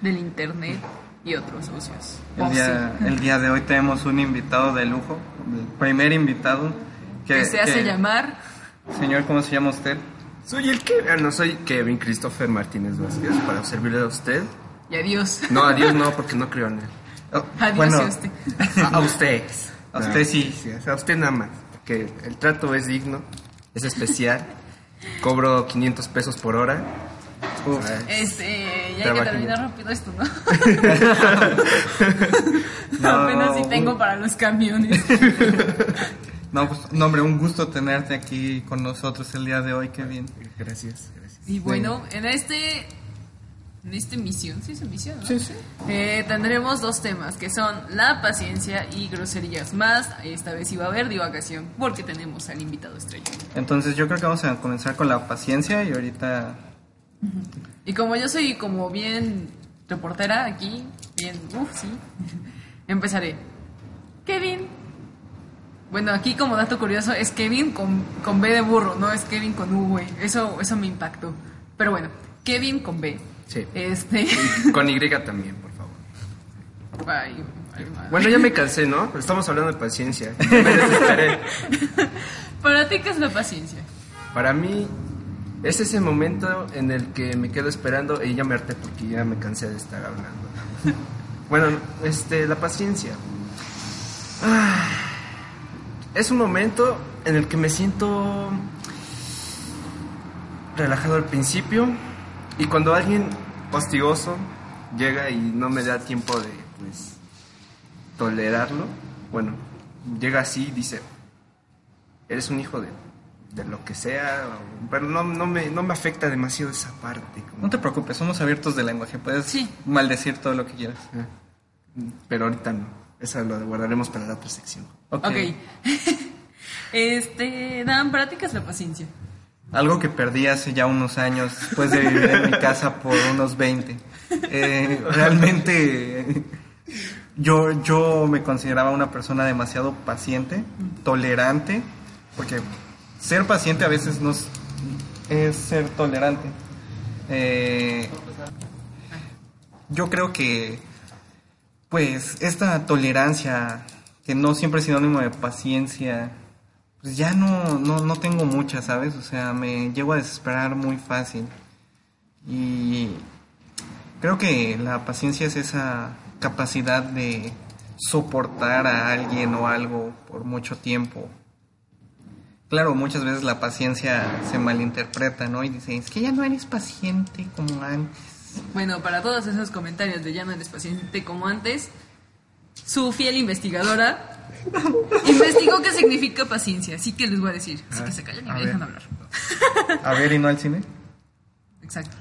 del internet y otros socios. El, oh, día, el día de hoy tenemos un invitado de lujo, el primer invitado. Que, que se hace que, llamar. Señor, ¿cómo se llama usted? Soy el que. Ah, no, soy Kevin Christopher Martínez Vázquez para servirle a usted. Y adiós. No, adiós no, porque no creo en él. Oh, adiós bueno, a usted. A, usted. A usted no, sí. sí. A usted nada más. Que el trato es digno, es especial. Cobro 500 pesos por hora. Uf. Este ya hay que terminar rápido esto, ¿no? no. Apenas si tengo para los camiones. No, pues, no, hombre, un gusto tenerte aquí con nosotros el día de hoy, qué bien. Gracias, gracias. Y bueno, en este en esta emisión, sí es emisión, ¿no? Sí, sí. Eh, tendremos dos temas, que son la paciencia y groserías más. Esta vez iba a haber divagación, porque tenemos al invitado estrella. Entonces yo creo que vamos a comenzar con la paciencia y ahorita y como yo soy como bien reportera aquí, bien, uff, sí, empezaré. Kevin. Bueno, aquí como dato curioso es Kevin con, con B de burro, no es Kevin con U, güey. Eso, eso me impactó. Pero bueno, Kevin con B. Sí. Este. Y con Y también, por favor. Ay, ay, madre. Bueno, ya me cansé, ¿no? Estamos hablando de paciencia. Me. Para ti, ¿qué es la paciencia? Para mí, es ese momento en el que me quedo esperando y ya me harté porque ya me cansé de estar hablando. Bueno, este, la paciencia. Ah, es un momento en el que me siento relajado al principio y cuando alguien hostioso llega y no me da tiempo de, pues, tolerarlo, bueno, llega así y dice, eres un hijo de, de lo que sea, o- pero no, no, me, no me afecta demasiado esa parte. como- No te preocupes, somos abiertos de lenguaje. Puedes Sí. maldecir todo lo que quieras. Ah, Pero ahorita no, eso lo guardaremos para la otra sección. Ok. Ok. este, Dan, para ti, ¿qué es la paciencia? Algo que perdí hace ya unos años después de vivir en mi casa por unos 20. Eh, realmente yo, yo me consideraba una persona demasiado paciente, tolerante, porque ser paciente a veces no es, ser tolerante. Eh, yo creo que pues esta tolerancia que no siempre es sinónimo de paciencia pues ya no, no, no tengo mucha, ¿sabes? O sea, me llego a desesperar muy fácil. Y creo que la paciencia es esa capacidad de soportar a alguien o algo por mucho tiempo. Claro, muchas veces la paciencia se malinterpreta, ¿no? Y dicen, es que ya no eres paciente como antes. Bueno, para todos esos comentarios de ya no eres paciente como antes, su fiel investigadora investigó qué significa paciencia, así que les voy a decir. Así que se callan y me ver. dejan hablar. A ver, ¿y no al cine? Exacto.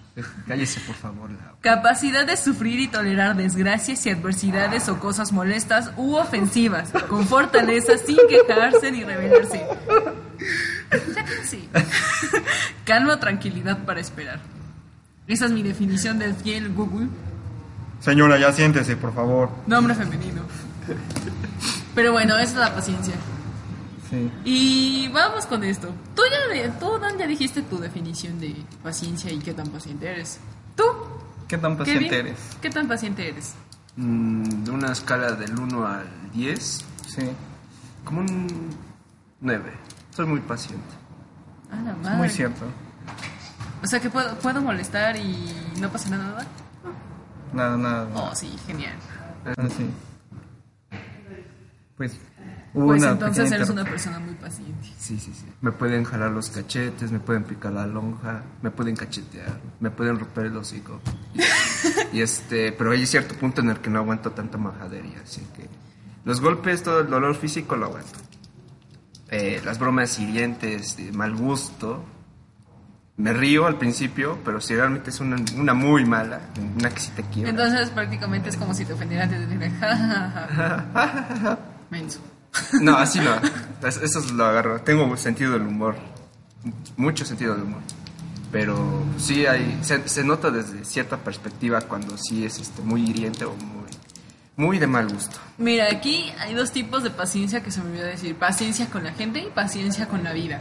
Cállese, por favor. la- Capacidad de sufrir y tolerar desgracias y adversidades o cosas molestas u ofensivas, con fortaleza, sin quejarse ni rebelarse. Casi. Calma tranquilidad para esperar. Esa es mi definición del fiel Google. Señora, ya siéntese, por favor. Nombre femenino. Pero bueno, esa es la paciencia. Sí. Y vamos con esto. Tú ya, de- tú, Dan, ya dijiste tu definición de paciencia y qué tan paciente eres. ¿Tú? ¿Qué tan paciente Kevin? eres? ¿Qué tan paciente eres? Mm, de una escala del 1 al 10, Sí. como un 9. Soy muy paciente. Ah, la Es madre. muy cierto. O sea que puedo, puedo molestar y no pasa nada. Nada, nada. nada. Oh, sí, genial. Ah, sí. Pues, hubo Pues entonces eres una persona muy paciente. Sí, sí, sí. Me pueden jalar los cachetes, me pueden picar la lonja, me pueden cachetear, me pueden romper el hocico. y este, pero hay cierto punto en el que no aguanto tanta majadería, así que los golpes, todo el dolor físico lo aguanto. Eh, las bromas hirientes, de mal gusto, me río al principio, pero si realmente es una, una muy mala, una que sí te quiero. Entonces prácticamente es como si te ofendieran de decirle, ja, ja, ja, ja. Menso. No, así no. Es- Eso lo agarro. Tengo sentido del humor. Mucho sentido del humor. Pero sí hay. Se, se nota desde cierta perspectiva cuando sí es este, muy hiriente o muy. Muy de mal gusto. Mira, aquí hay dos tipos de paciencia que se me olvidó decir. Paciencia con la gente y paciencia con la vida.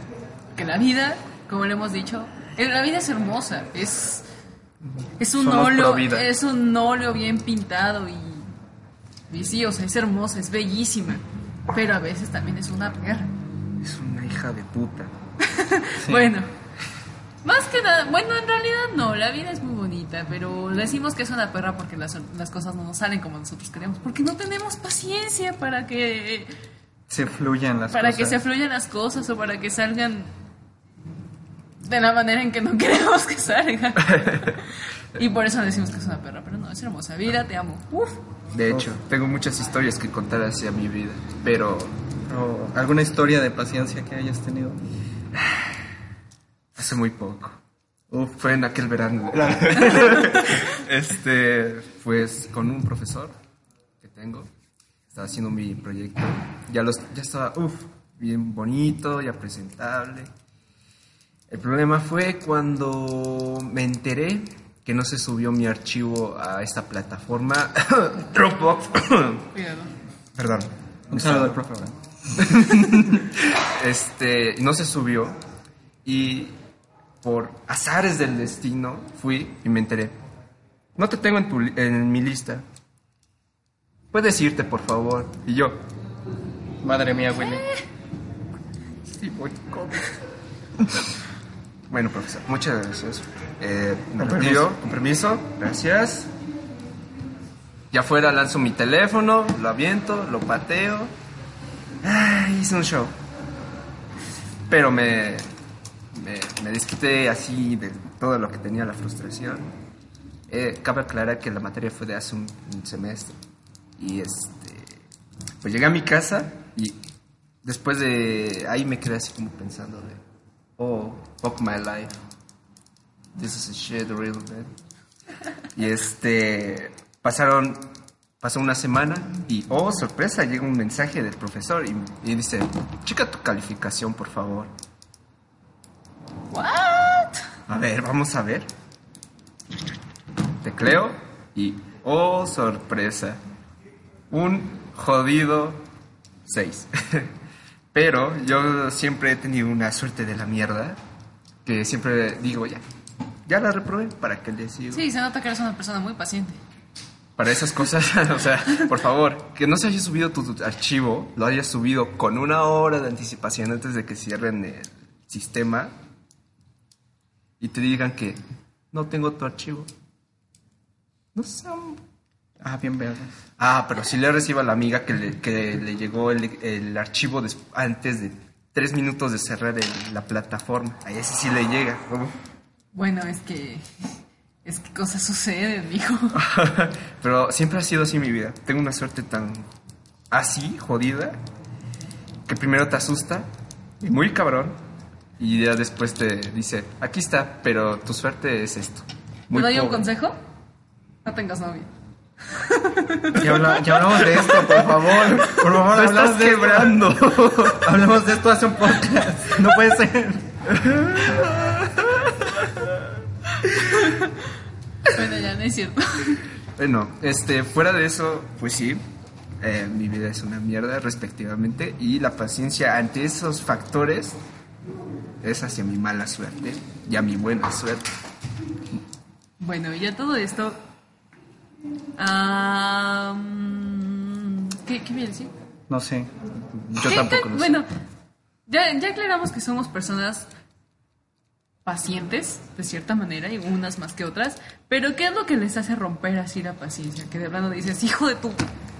Que la vida, como le hemos dicho, eh, la vida es hermosa. Es, es un Somos óleo, es un óleo bien pintado y, y sí, o sea, es hermosa, es bellísima. Pero a veces también es una perra. Es una hija de puta. Bueno, más que nada, bueno, en realidad no, la vida es muy bonita, pero decimos que es una perra porque las, las cosas no nos salen como nosotros queremos, porque no tenemos paciencia para que Se fluyan las para cosas. que se fluyan las cosas o para que salgan de la manera en que no queremos que salgan. y por eso decimos que es una perra, pero no, es hermosa vida, te amo. Uf. De hecho, tengo muchas historias que contar hacia mi vida. Pero O alguna historia de paciencia que hayas tenido. Hace muy poco. Uf, Fue en aquel verano. este, pues con un profesor que tengo. Estaba haciendo mi proyecto. Ya, los, ya estaba, uf, bien bonito, ya presentable. El problema fue cuando me enteré que no se subió mi archivo a esta plataforma Dropbox. Perdón. un saludo al profe. ¿verdad? este, no se subió y por azares del destino fui y me enteré. No te tengo en, tu li- en mi lista. Puedes irte, por favor. Y yo, Madre mía, Willy. sí, voy. Bueno, profesor, muchas gracias. Eh, me Con retiro, permiso. con permiso, gracias. Ya afuera lanzo mi teléfono, lo aviento, lo pateo. Ay, hice un show. Pero me, me, me desquité así de todo lo que tenía la frustración. Eh, cabe aclarar que la materia fue de hace un, un semestre. Y este. Pues llegué a mi casa y después de ahí me quedé así como pensando de. Oh, fuck my life. This is a shit real bad. Y este. Pasaron. Pasó una semana y, oh, sorpresa, llega un mensaje del profesor y, y dice: Chica tu calificación, por favor. ¿What? A ver, vamos a ver. Tecleo y, oh, sorpresa. Un jodido 6. Pero yo siempre he tenido una suerte de la mierda que siempre digo, ya, ya la reprobé, ¿para qué le sigo? Sí, se nota que eres una persona muy paciente. Para esas cosas, o sea, por favor, que no se haya subido tu, tu archivo, lo hayas subido con una hora de anticipación antes de que cierren el sistema y te digan que no tengo tu archivo. No sé. Ah, bien vergas. Ah, pero si le reciba a la amiga que le, que le llegó el, el archivo antes de tres minutos de cerrar el- la plataforma. A ese sí le llega. Bueno, es que. Es que cosas suceden, hijo. Pero siempre ha sido así mi vida. Tengo una suerte tan así, jodida, que primero te asusta, y muy cabrón, y ya después te dice, aquí está, pero tu suerte es esto. ¿Me Muy doy un consejo? No tengas novia. Ya, habla- ya hablamos de esto, por favor. Por favor, Te hablamos estás de esto. quebrando. Hablemos de esto hace un podcast. No puede ser. Bueno, ya no es cierto. bueno, este, fuera de eso, pues sí, eh, mi vida es una mierda respectivamente, y la paciencia ante esos factores es hacia mi mala suerte y a mi buena suerte. Bueno, ya todo esto. ¿Qué, ¿Qué voy a decir? No sé. Yo ¿Qué- tampoco qué- lo sé. Bueno, ya, ya aclaramos que somos personas pacientes, de cierta manera, y unas más que otras, pero ¿qué es lo que les hace romper así la paciencia? Que de plano dices, hijo de tu...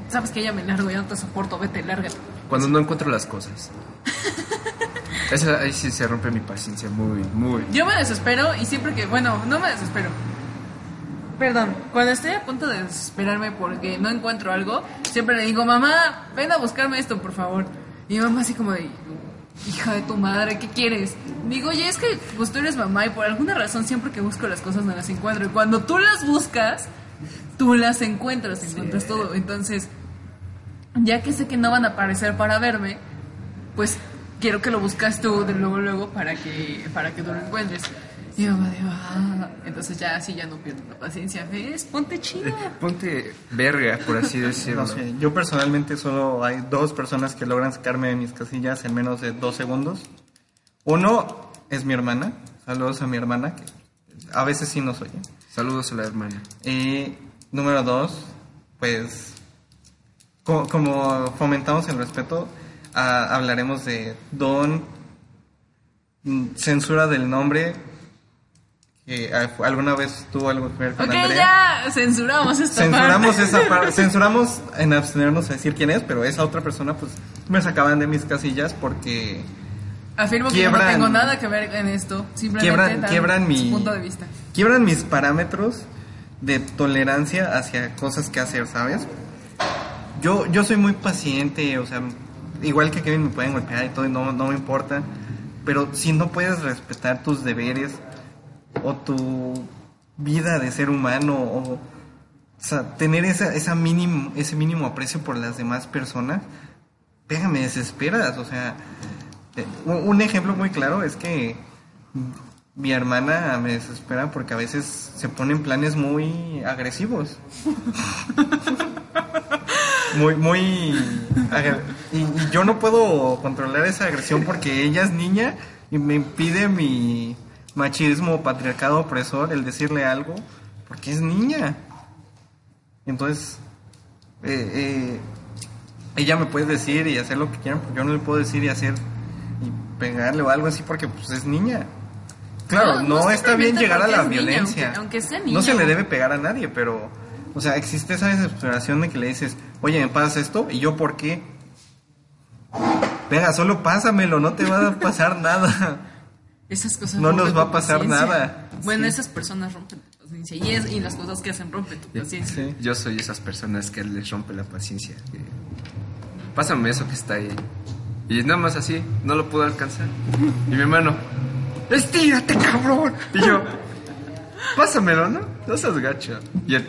Sabes que ya me largo, ya no te soporto, vete, lárgate. Cuando no encuentro las cosas. Ahí sí se rompe mi paciencia muy, muy. Yo me desespero y siempre que, bueno, no me desespero. Perdón, cuando estoy a punto de desesperarme porque no encuentro algo, siempre le digo, mamá, ven a buscarme esto, por favor. Y mi mamá así como de, hija de tu madre, ¿qué quieres? Digo, oye, es que pues tú eres mamá y por alguna razón siempre que busco las cosas no las encuentro. Y cuando tú las buscas, tú las encuentras, encuentras todo. Entonces, ya que sé que no van a aparecer para verme, pues quiero que lo buscas tú de luego luego para que para que tú lo encuentres. Mamá dijo, ah, entonces ya así ya no pierdo la paciencia. ¿Ves? Ponte chida. Ponte verga, por así decirlo. No sé. Yo personalmente solo hay dos personas que logran sacarme de mis casillas en menos de dos segundos. Uno es mi hermana. Saludos a mi hermana, que a veces sí nos oye. Saludos a la hermana. Y número dos, pues, co- como fomentamos el respeto, ah, hablaremos de Don, mm, censura del nombre, que ah, alguna vez tuvo algo que ver con Ok, Andrea. ya censuramos esta Censuramos parte. esa parte, censuramos en abstenernos a decir quién es, pero esa otra persona pues me sacaban de mis casillas porque Afirmo que yo no tengo nada que ver en esto. Simplemente quiebran, quiebran su mi punto de vista. quiebran mis parámetros de tolerancia hacia cosas que hacer, ¿sabes? Yo, yo soy muy paciente, o sea, igual que Kevin me pueden golpear y todo, y no, no me importa. Pero si no puedes respetar tus deberes o tu vida de ser humano o, sea, tener esa, esa mínimo, ese mínimo aprecio por las demás personas, pega, me desesperas. O sea, eh, un, ejemplo muy claro es que mi hermana me desespera porque a veces se ponen planes muy agresivos. muy, muy... y yo no puedo controlar esa agresión porque ella es niña y me impide mi machismo, patriarcado opresor, el decirle algo, porque es niña. Entonces, eh, eh, ella me puede decir y hacer lo que quiera, pero yo no le puedo decir y hacer y pegarle o algo así porque pues es niña. Claro, No, no, no está bien llegar a la niña, violencia. aunque- aunque sea No niña. se le debe pegar a nadie, pero, o sea, existe esa desesperación de que le dices, oye, ¿me pasas esto? ¿Y yo por qué? Venga, solo pásamelo, no te va a pasar nada. Esas cosas No nos va a pasar nada. Bueno, Sí. esas personas rompen tu paciencia. Y, es, y las cosas que hacen rompen tu paciencia. Sí. Yo soy esas personas que les rompe la paciencia. Pásame eso que está ahí. Y nada más así, no lo puedo alcanzar. Y mi hermano, estírate, cabrón. Y yo, pásamelo, ¿no? No seas gacho. Y él,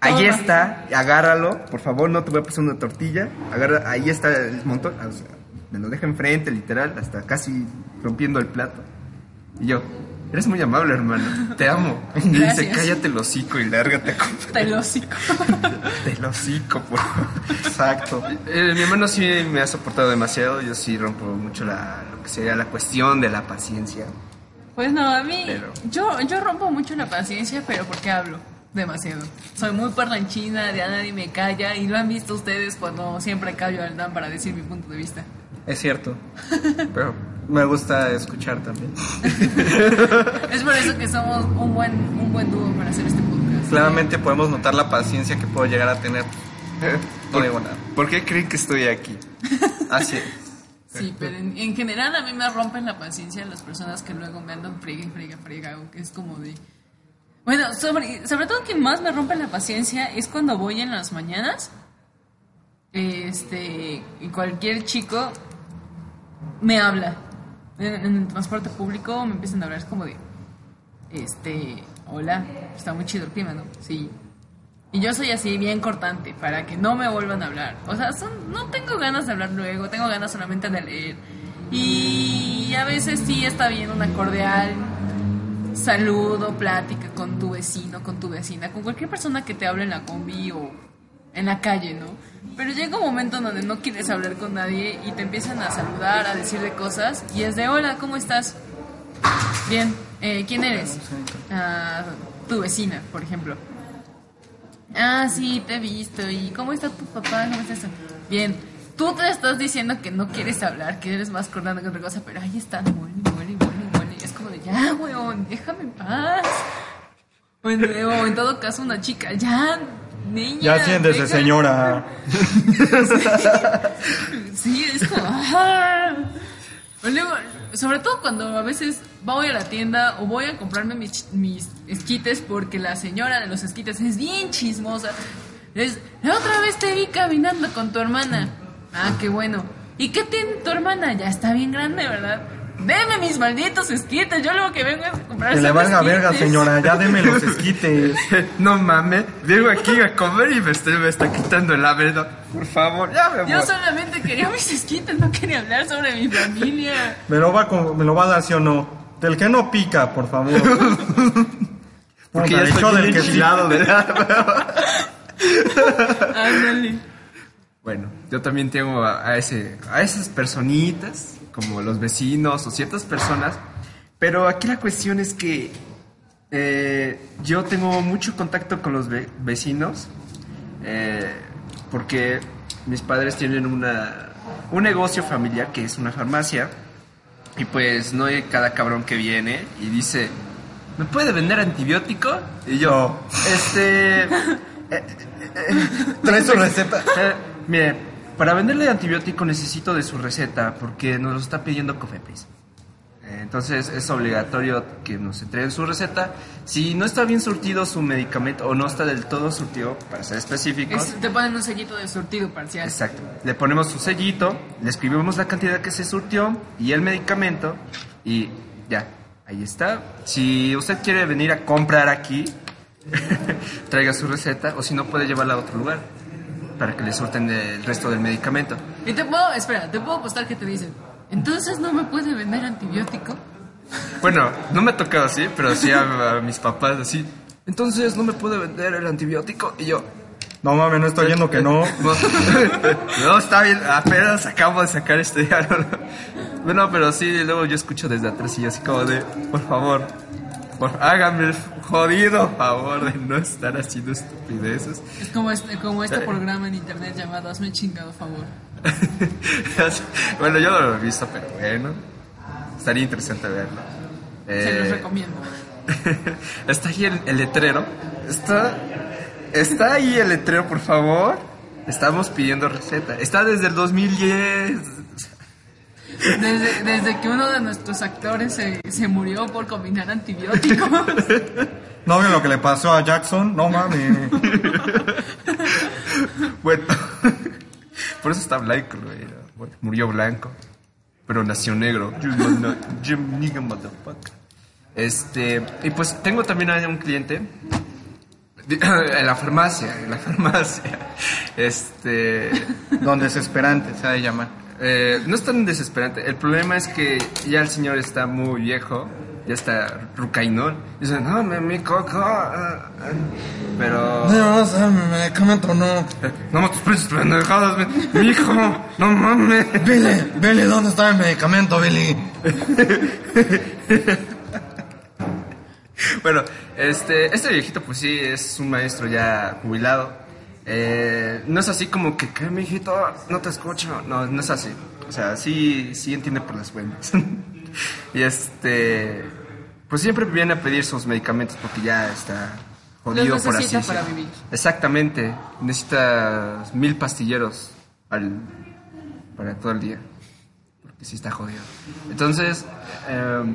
ahí está, agárralo. Por favor, no te voy a pasar una tortilla. Agarra, ahí está el montón. O sea, me lo deja enfrente, literal, hasta casi rompiendo el plato. Y yo, eres muy amable, hermano. Te amo. Y dice, cállate el hocico y lárgate a comer Está el hocico. del hocico, por favor. Exacto. Eh, mi hermano sí me ha soportado demasiado. Yo sí rompo mucho la, lo que sería la cuestión de la paciencia. Pues no, a mí, Pero- yo, yo rompo mucho la paciencia, pero porque hablo demasiado. Soy muy parlanchina, de a nadie me calla, y lo han visto ustedes cuando siempre callo al Dan para decir mi punto de vista. Es cierto. Pero Me gusta escuchar también. Es por eso que somos un buen, un buen dúo para hacer este podcast. Claramente podemos notar la paciencia que puedo llegar a tener. No digo nada. ¿por qué creen que estoy aquí? Así es. Sí, pero en, en general a mí me rompen la paciencia las personas que luego me andan frega y frega, frega, o que es como de... Bueno, sobre, sobre todo que más me rompe la paciencia es cuando voy en las mañanas, este, y cualquier chico me habla en, el transporte público, me empiezan a hablar, es como de, este, hola, está muy chido el clima, ¿no? Sí. Y yo soy así, bien cortante, para que no me vuelvan a hablar. O sea, son- no tengo ganas de hablar luego, tengo ganas solamente de leer. Y a veces sí está bien una cordial saludo, plática con tu vecino, con tu vecina, con cualquier persona que te hable en la combi o en la calle, ¿no? Pero llega un momento en donde no quieres hablar con nadie y te empiezan a saludar, a decirle cosas y es de hola, ¿cómo estás? Bien, eh, ¿quién eres? "Ah, tu vecina, por ejemplo. Ah, sí, te he visto. ¿Y cómo está tu papá? ¿Cómo estás? Bien. Tú te estás diciendo que no quieres hablar, que eres más cortante que otra cosa, pero ahí están, muere, muere, muere, muere. Es como de, ya, weón, déjame en paz. O o en todo caso, una chica, ya, niña. Ya siéntese, deja- señora. Sí, es como... Sobre todo cuando a veces voy a la tienda o voy a comprarme mis, mis esquites porque la señora de los esquites es bien chismosa. Es, la otra vez te vi caminando con tu hermana. Ah, qué bueno. ¿Y qué tiene tu hermana? Ya está bien grande, ¿verdad? Deme mis malditos esquites. Yo lo que vengo es comprar Que le valga verga, esquites. señora. Ya deme los esquites. no mames, vengo aquí a comer y me, estoy- me está quitando el hambre. no, Por favor, ya me voy. Yo solamente quería mis esquites, no quería hablar sobre mi familia. ¿Me lo va a, me lo va a dar sí o no? Del que no pica, por favor. Porque Puta, ya estoy del que enchilado, ¿verdad? Ándale. Bueno, yo también tengo a, a ese, a esas personitas, como los vecinos o ciertas personas, pero aquí la cuestión es que eh, yo tengo mucho contacto con los ve- vecinos, eh, porque mis padres tienen una, un negocio familiar que es una farmacia, y pues no hay cada cabrón que viene y dice, ¿me puede vender antibiótico? Y yo, No. este... Trae su receta. Eh, mire, para venderle antibiótico necesito de su receta porque nos lo está pidiendo Cofepris. Entonces es obligatorio que nos entreguen su receta. Si no está bien surtido su medicamento o no está del todo surtido, para ser específicos, Es- te ponen un sellito de surtido parcial. Exacto. Le ponemos su sellito, le escribimos la cantidad que se surtió y el medicamento y ya, ahí está. Si usted quiere venir a comprar aquí, traiga su receta o si no puede llevarla a otro lugar para que le surten el resto del medicamento. Y te puedo, espera, te puedo apostar que te dicen, entonces no me puede vender antibiótico. Bueno, no me ha tocado así, pero sí a, a mis papás así. Entonces no me puede vender el antibiótico y yo, No mames, no estoy oyendo que no. No, está bien, apenas acabo de sacar este diálogo. Bueno, pero sí, luego yo escucho desde atrás y yo así como de, por favor, por, háganme el jodido favor de no estar haciendo estupideces. Es como este, como este programa en internet llamado Hazme chingado favor. bueno, yo no lo he visto, pero bueno, estaría interesante verlo. Se los Eh, recomiendo. está ahí el, el letrero. Está, está ahí el letrero, por favor. Estamos pidiendo receta. Está desde el 2010. Desde, desde que uno de nuestros actores se, se murió por combinar antibióticos. ¿No vio lo que le pasó a Jackson? No mames. Bueno, por eso está blanco, güey. Bueno, murió blanco, pero nació negro. Este, y pues tengo también a un cliente en la farmacia, en la farmacia. Este, Don Desesperante se ha de llamar. Eh, no es tan desesperante. El problema es que ya el señor está muy viejo, ya está rucainón. Dice, no, mi, mi coco. ah, ah". Pero. No, o sea, mi medicamento no. No me tus precios pendejadas, mi hijo, no mames. Billy, Billy, ¿dónde está el medicamento, Billy? Bueno, este, este viejito pues sí es un maestro ya jubilado. Eh, no es así como que, ¿qué, mijito? No te escucho. No, no es así. O sea, sí, sí entiende por las buenas. y este, pues siempre viene a pedir sus medicamentos porque ya está jodido por así necesita para vivir. Exactamente. Necesita mil pastilleros al, para todo el día. Porque sí está jodido. Entonces, eh,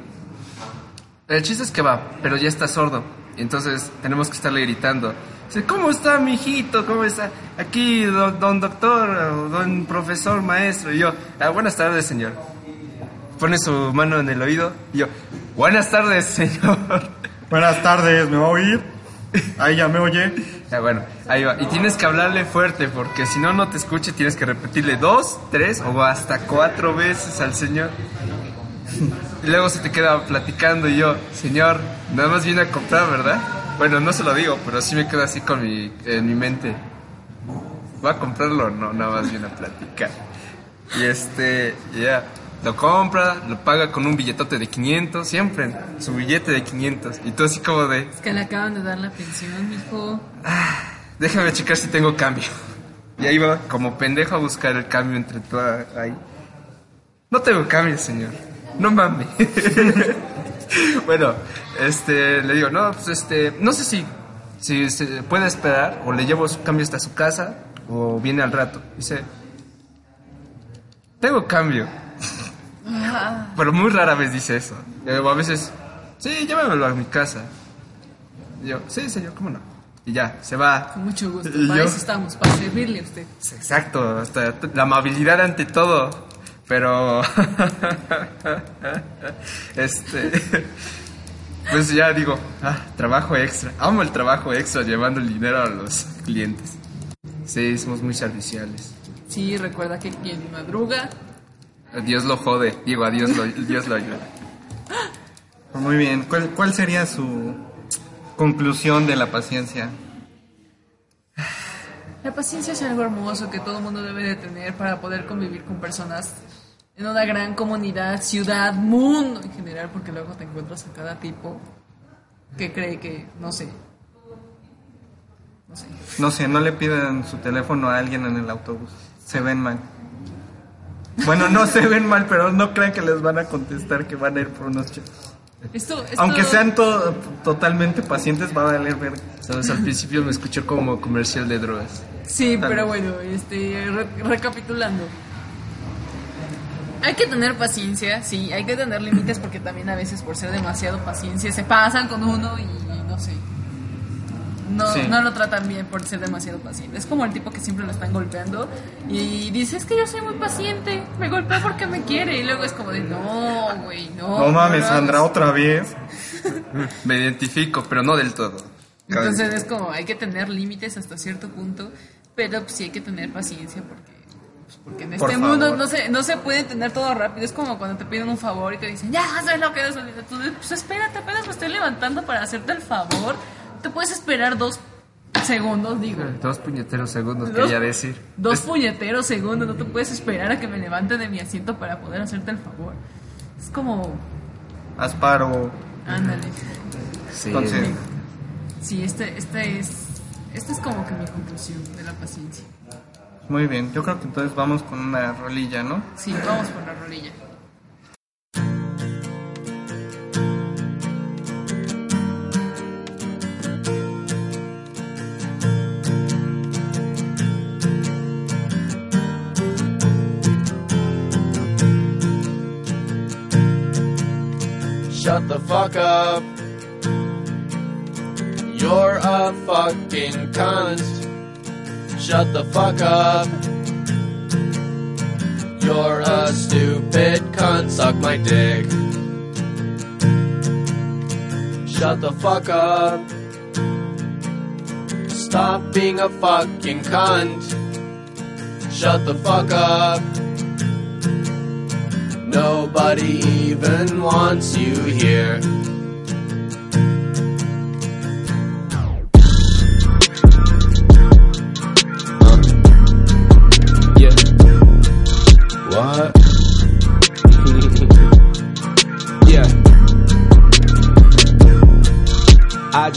el chiste es que va, pero ya está sordo. Entonces tenemos que estarle gritando. Dice, ¿cómo está mi hijito? ¿Cómo está? Aquí, don, don doctor, o don profesor, maestro. Y yo, "Ah, buenas tardes, señor. Pone su mano en el oído. Y yo, buenas tardes, señor. Buenas tardes, ¿me va a oír? Ahí ya me oye. Ya, bueno, ahí va. Y tienes que hablarle fuerte, porque si no, no te escuche. Tienes que repetirle dos, tres o hasta cuatro veces al señor. Y luego se te queda platicando y yo, señor, nada más viene a comprar, ¿verdad? Bueno, no se lo digo, pero sí me queda así con mi, en mi mente. ¿Va a comprarlo o no? Nada más viene a platicar. Y este, ya, lo compra, lo paga con un billetote de 500, siempre, su billete de 500. Y tú así como de, Es que le acaban de dar la pensión, mijo. Déjame checar si tengo cambio. Y ahí va, como pendejo a buscar el cambio entre toda ahí. No tengo cambio, señor. No mames. bueno, este, le digo, no, pues este, no sé si, si se puede esperar o le llevo su cambio hasta su casa o viene al rato. Dice, tengo cambio. Pero muy rara vez dice eso. Y luego a veces, sí, llévamelo a mi casa. Y yo, sí, señor, ¿cómo no? Y ya, se va. Con mucho gusto. Y Para yo- eso estamos, para servirle a usted. Exacto, hasta la amabilidad ante todo. Pero. este. Pues ya digo, ah, trabajo extra. Amo el trabajo extra llevando el dinero a los clientes. Sí, somos muy serviciales. Sí, recuerda que quien madruga, Dios lo jode. Digo, a Dios lo, Dios lo ayuda. Muy bien. ¿Cuál, ¿Cuál sería su conclusión de la paciencia? la paciencia es algo hermoso que todo mundo debe de tener para poder convivir con personas en una gran comunidad, ciudad, mundo en general, porque luego te encuentras a cada tipo que cree que, no sé, no sé. No sé, no le pidan su teléfono a alguien en el autobús. Se ven mal. Bueno, no se ven mal, pero no crean que les van a contestar que van a ir por unos chetos. Esto, esto- Aunque sean to- totalmente pacientes, va a valer ver. Sabes, al principio me escuchó como comercial de drogas. Sí, pero bueno, este, re- recapitulando. Hay que tener paciencia, sí, hay que tener límites porque también a veces por ser demasiado paciencia se pasan con uno y no sé. No, Sí. no lo tratan bien por ser demasiado paciente. Es como el tipo que siempre lo están golpeando y dice, es que yo soy muy paciente, me golpea porque me quiere. Y luego es como de, no, güey, no. No mames, Sandra, hagas". otra vez. Me identifico, pero no del todo. Entonces es como, hay que tener límites hasta cierto punto, pero pues, sí hay que tener paciencia porque... pues, Porque en Por este mundo no se, no se puede tener todo rápido. Es como cuando te piden un favor y te dicen, ya, haz lo que es. Tú, pues espérate, apenas me estoy levantando para hacerte el favor. Te puedes esperar dos segundos, digo. Dos puñeteros segundos, Dos- quería decir. Dos puñeteros segundos. No te puedes esperar a que me levante de mi asiento para poder hacerte el favor. Es como, Asparo. ándale. Sí. Entonces, Sí, este, este es, este es como que mi conclusión de la paciencia. Muy bien. Yo creo que entonces vamos con una rolilla, ¿no? Sí, vamos por la rolilla. Shut the fuck up. You're a fucking cunt. Shut the fuck up. You're a stupid cunt. Suck my dick. Shut the fuck up. Stop being a fucking cunt. Shut the fuck up. Nobody even wants you here.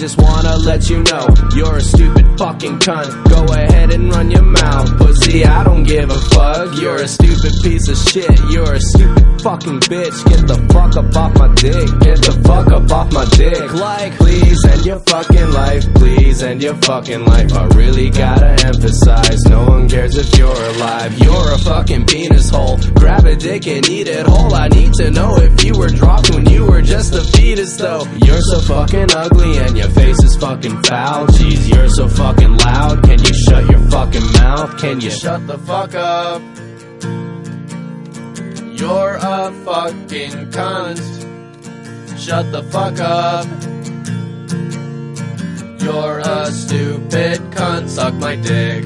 Just wanna let you know you're a stupid fucking cunt. Go ahead and run your mouth, pussy. I don't give a fuck. You're a stupid piece of shit. You're a stupid fucking bitch. Get the fuck up off my dick. Get the fuck up off my dick. Like, please end your fucking life. Please end your fucking life. I really gotta emphasize. No one cares if you're alive. You're a fucking penis hole. Grab a dick and eat it whole. I need to know if you were dropped when you were just a fetus, though. You're so fucking ugly and your face is fucking foul. Jeez, you're so fucking loud. Can you shut your fucking mouth? Can you shut the fuck up? You're a fucking cunt. Shut the fuck up. You're a stupid cunt. Suck my dick.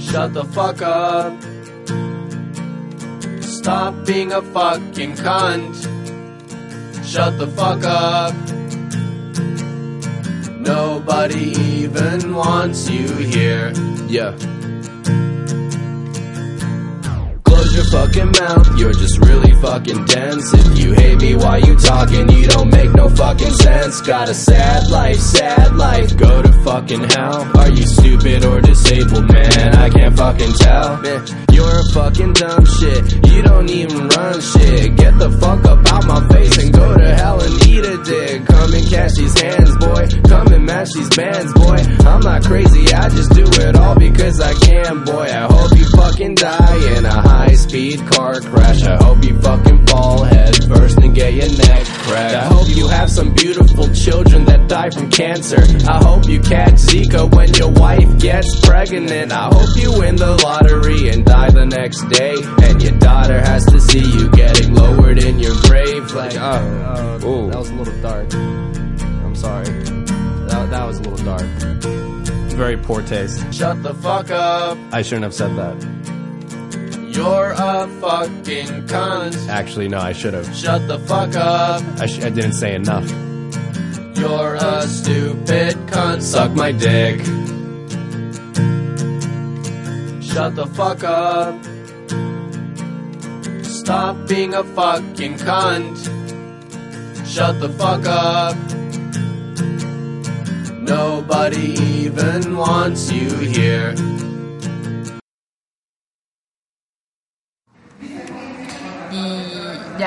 Shut the fuck up. Stop being a fucking cunt. Shut the fuck up. Nobody even wants you here. Yeah. Your fucking mouth, you're just really fucking dense. If you hate me why you talking, you don't make no fucking sense. Got a sad life, sad life, go to fucking hell. Are you stupid or disabled, man? I can't fucking tell. Man, you're a fucking dumb shit, you don't even run shit. Get the fuck up out my face and go to hell and eat a dick. Come and catch these hands, boy. Come and match these bands, boy. I'm not crazy, I just do it all because I can, boy. I hope you fucking die in a high speed car crash. I hope you fucking fall head first and get your neck cracked. I hope you have some beautiful children that die from cancer. I hope you catch Zika when your wife gets pregnant. I hope you win the lottery and die the next day. And your daughter has to see you getting lowered in your grave. Like, Uh, Ooh. that was a little dark. I'm sorry. That, that was a little dark. Very poor taste. shut the fuck up. I shouldn't have said that. You're a fucking cunt. Actually, no, I should have. Shut the fuck up. I, sh- I didn't say enough. You're a stupid cunt. Suck my dick. Shut the fuck up. Stop being a fucking cunt. Shut the fuck up. Nobody even wants you here.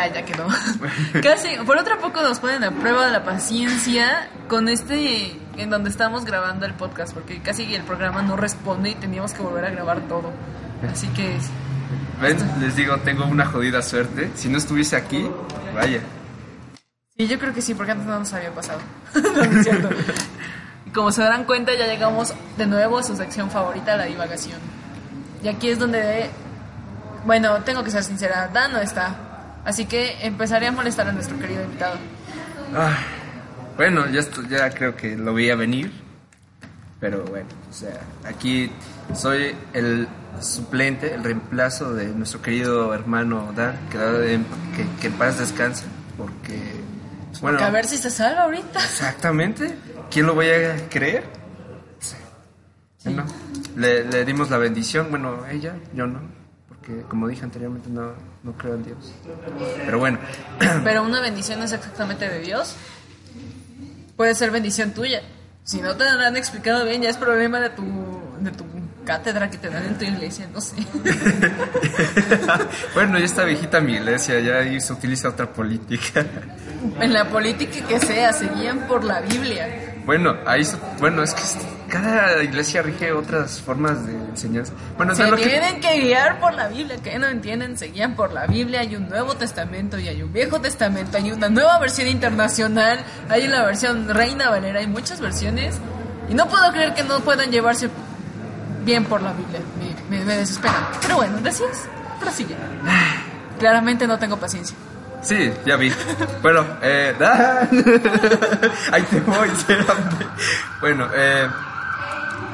Ya, ya quedó. Casi, por otro poco nos ponen a prueba de la paciencia con este en donde estamos grabando el podcast, porque casi el programa no responde y teníamos que volver a grabar todo. Así que ven, les digo, tengo una jodida suerte. Si no estuviese aquí, vaya. Sí, yo creo que sí, porque antes no nos había pasado. No, no es cierto. Como se darán cuenta, ya llegamos de nuevo a su sección favorita, la divagación. Y aquí es donde, bueno, tengo que ser sincera, Dan no está. Así que empezaré a molestar a nuestro querido invitado. Ah, bueno, ya, esto- ya creo que lo veía venir. Pero bueno, o sea, aquí soy el suplente, el reemplazo de nuestro querido hermano Dan, que, que, que en paz descanse. Porque, bueno, a ver si se salva ahorita. exactamente, ¿quién lo vaya a creer? Bueno, le, le dimos la bendición, bueno, ella, yo no, porque como dije anteriormente, no, no creo en Dios. Pero bueno, Pero una bendición es exactamente de Dios. Puede ser bendición tuya. Si no te la han explicado bien, ya es problema de tu, de tu cátedra que te dan en tu iglesia, no sé. bueno, ya está viejita mi iglesia, ya ahí se utiliza otra política. En la política que sea, se guían por la Biblia. Bueno, ahí, bueno, es que cada iglesia rige otras formas de enseñanza. Bueno, Se que... tienen que guiar por la Biblia, que no entienden, se guían por la Biblia, hay un Nuevo Testamento y hay un Viejo Testamento, hay una nueva versión internacional, hay la versión Reina Valera, hay muchas versiones y no puedo creer que no puedan llevarse bien por la Biblia, me, me. Pero bueno, decías, prosigue. Claramente no tengo paciencia. Sí, ya vi. Bueno, eh... Ahí te voy. Bueno, eh...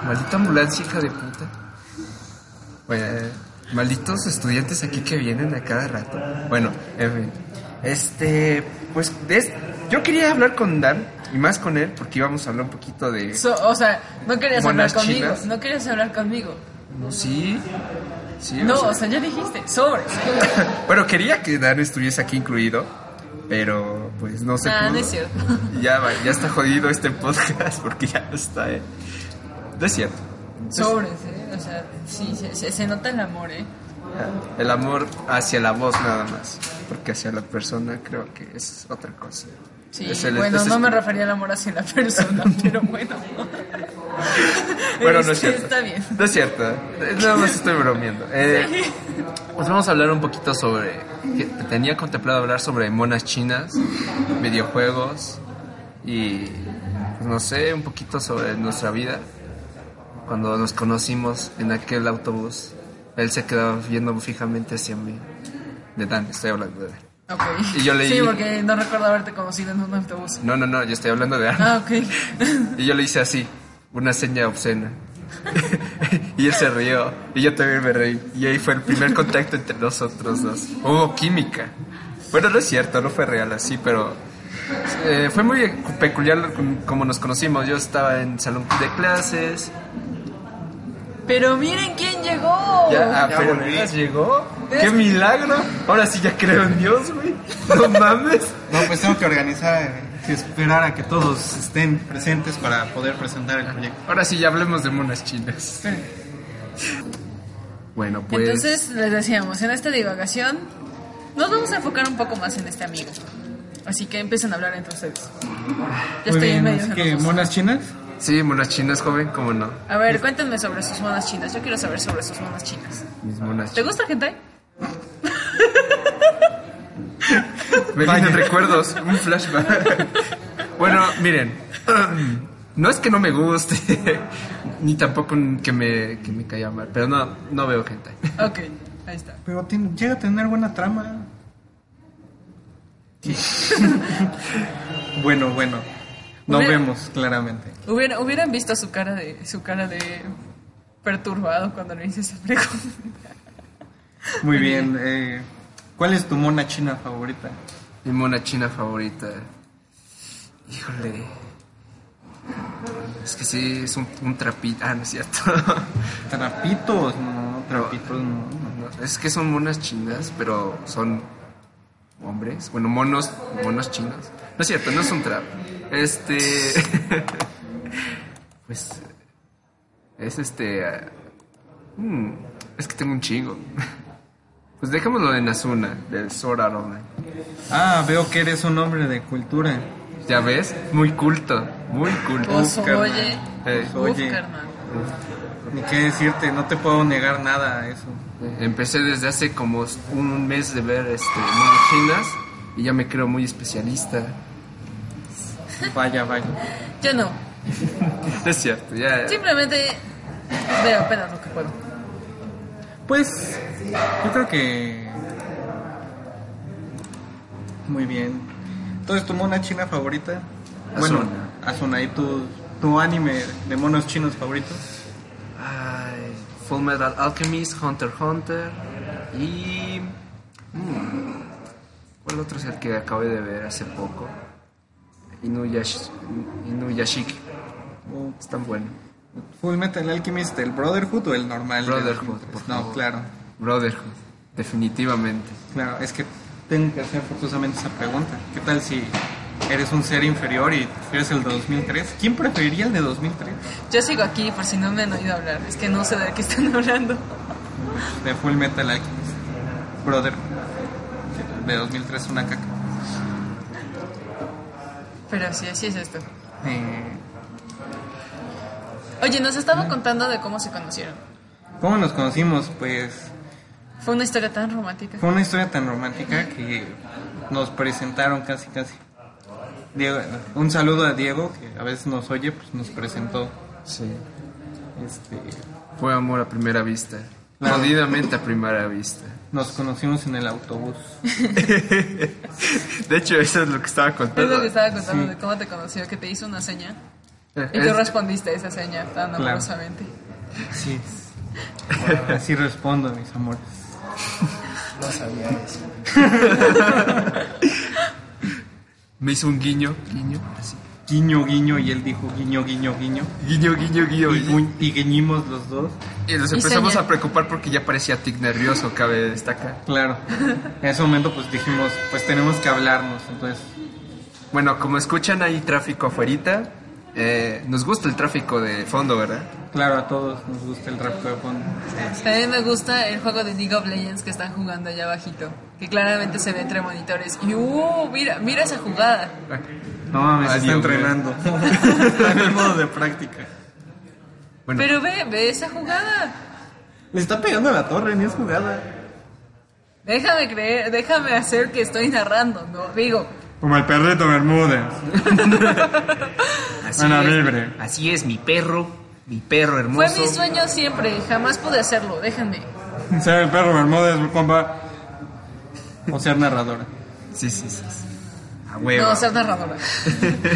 Maldita ambulancia, hija de puta. Bueno, eh, malditos estudiantes aquí que vienen a cada rato. Bueno, en fin. Este... Pues, es- yo quería hablar con Dan, y más con él, porque íbamos a hablar un poquito de... So- o sea, no querías hablar conmigo, chinas. no querías hablar conmigo. No, sí. Sí, No, o sea- o sea, ya dijiste, sobres. Bueno, quería que Dan estuviese aquí incluido, pero pues no se Nah, pudo. no es cierto. Ya, va- ya está jodido este podcast porque ya no está. eh. No es cierto. Sobres, ¿eh? O sea, sí, se, se- se nota el amor, ¿eh? El amor hacia la voz nada más, porque hacia la persona creo que es otra cosa. Sí, el- bueno, es no me refería al amor hacia la persona, pero bueno. Bueno, no es Este, cierto. Está bien. No es cierto. Nada más estoy bromeando. Eh, Pues vamos a hablar un poquito sobre. que tenía contemplado hablar sobre monas chinas, videojuegos y. Pues no sé, un poquito sobre nuestra vida. Cuando nos conocimos en aquel autobús, él se quedaba viendo fijamente hacia mí. De Dan, estoy hablando de él. Ok. Y yo leí- Sí, porque no recuerdo haberte conocido en un autobús. No, no, no, yo estoy hablando de Dan. Ah, ok. Y yo le hice así, una seña obscena. y él se rió. Y yo también me reí. Y ahí fue el primer contacto entre nosotros dos. Hubo química. Bueno, no es cierto, no fue real así, pero eh, fue muy peculiar com- como nos conocimos. Yo estaba en salón de clases. Pero miren quién llegó. Ya, ah, ya pero volví. ¿veras llegó. ¡Qué milagro! Ahora sí ya creo en Dios, güey. No mames. No, pues tengo que organizar, eh, que esperar a que todos estén presentes para poder presentar el proyecto. Ahora sí ya hablemos de monas chinas. Bueno, pues. Entonces, les decíamos, en esta divagación nos vamos a enfocar un poco más en este amigo. Así que empiecen a hablar entre ustedes. Ya Muy estoy bien, en medio. de que los dos. monas chinas. Sí, monas chinas, joven, ¿cómo no? A ver, cuéntenme sobre sus monas chinas. Yo quiero saber sobre sus monas chinas. Mis monas ¿Te gusta hentai? Me vienen recuerdos, un flashback. bueno, miren, no es que no me guste, ni tampoco que me, que me caiga mal, pero no, no veo gente. Ok, ahí está. Pero tiene- llega a tener buena trama. bueno, bueno. No Hubiera- vemos claramente. Hubiera- hubieran visto su cara de su cara de perturbado cuando le hice esa pregunta. Muy bien. eh, ¿Cuál es tu mona china favorita? Mi mona china favorita. Híjole. Es que sí, es un, un trapito. Ah, no es cierto. Trapitos, no, trapitos no. No, es que son monas chinas, pero son hombres. Bueno, monos, monos chinos. No es cierto, no es un trap. Este. pues. Es este. mm, es que tengo un chingo. Pues dejémoslo en Asuna, del Sword Art Online. Ah, veo que eres un hombre de cultura. Ya ves, muy culto, muy culto. Pues oye, Eh, uf, oye. Ni qué decirte, no te puedo negar nada a eso. Empecé desde hace como un mes de ver este, monos chinas y ya me creo muy especialista. Vaya, vaya. Yo no. Es cierto, ya. Simplemente veo apenas lo que puedo. Pues, yo creo que. Muy bien. Entonces, ¿tu mona china favorita? Bueno, Asuna, ¿y tu, tu anime de monos chinos favorito? Ay, Full Metal Alchemist, Hunter x Hunter y... mm, ¿Cuál otro es el que acabé de ver hace poco? Inuyash, Inuyashiki. ¿O Es tan bueno. Full Metal Alchemist, el Brotherhood o el normal? Brotherhood, 2003? por No, favor. claro. Brotherhood, definitivamente. Claro, es que tengo que hacer forzosamente esa pregunta. ¿Qué tal si eres un ser inferior y prefieres el de 2003? ¿Quién preferiría el de 2003? Yo sigo aquí por si no me han oído hablar. Es que no sé de qué están hablando. De Full Metal Alchemist. Brotherhood. De 2003, una caca. Pero sí, así es esto. Eh, Oye, nos estaba contando de cómo se conocieron. ¿Cómo nos conocimos? Pues Fue una historia tan romántica. fue una historia tan romántica que nos presentaron casi casi. Diego, un saludo a Diego, que a veces nos oye, pues nos presentó. Sí. Este, Fue amor a primera vista. Jodidamente a primera vista. Nos conocimos en el autobús. De hecho, eso es lo que estaba Es contando. lo que estaba contando Sí. de cómo te conoció, que te hizo una seña. Eh, Y tú es- respondiste a esa seña tan Claro. amorosamente. Así es. Así respondo, mis amores. No sabía eso. Me hizo un guiño, guiño, así. Guiño, guiño, y él dijo guiño, guiño, guiño. Guiño, guiño, guiño. Y, Y, gu- y guiñimos los dos. y nos empezamos a preocupar porque ya parecía tic nervioso, cabe destacar. Claro. En ese momento, pues dijimos, pues tenemos que hablarnos. Entonces, Bueno, como escuchan, hay tráfico afuerita. Eh, nos gusta el tráfico de fondo, ¿verdad? Claro, a todos nos gusta el rap de fondo. También me gusta el juego de League of Legends que están jugando allá abajito. Que claramente se ve entre monitores. Y uh, mira, mira esa jugada. No mames, está entrenando. está en el modo de práctica. Bueno, Pero ve, ve esa jugada. Le está pegando a la torre, ni es jugada. Déjame creer, déjame hacer que estoy narrando, ¿no? Digo, Como el perrito Bermúdez. así, es, libre. así es, mi perro, mi perro fue hermoso. mi sueño siempre, jamás pude hacerlo, déjenme. Ser el perro Bermúdez, compa. O ser narradora. Sí, sí, sí. sí. A huevo. No, ser narradora.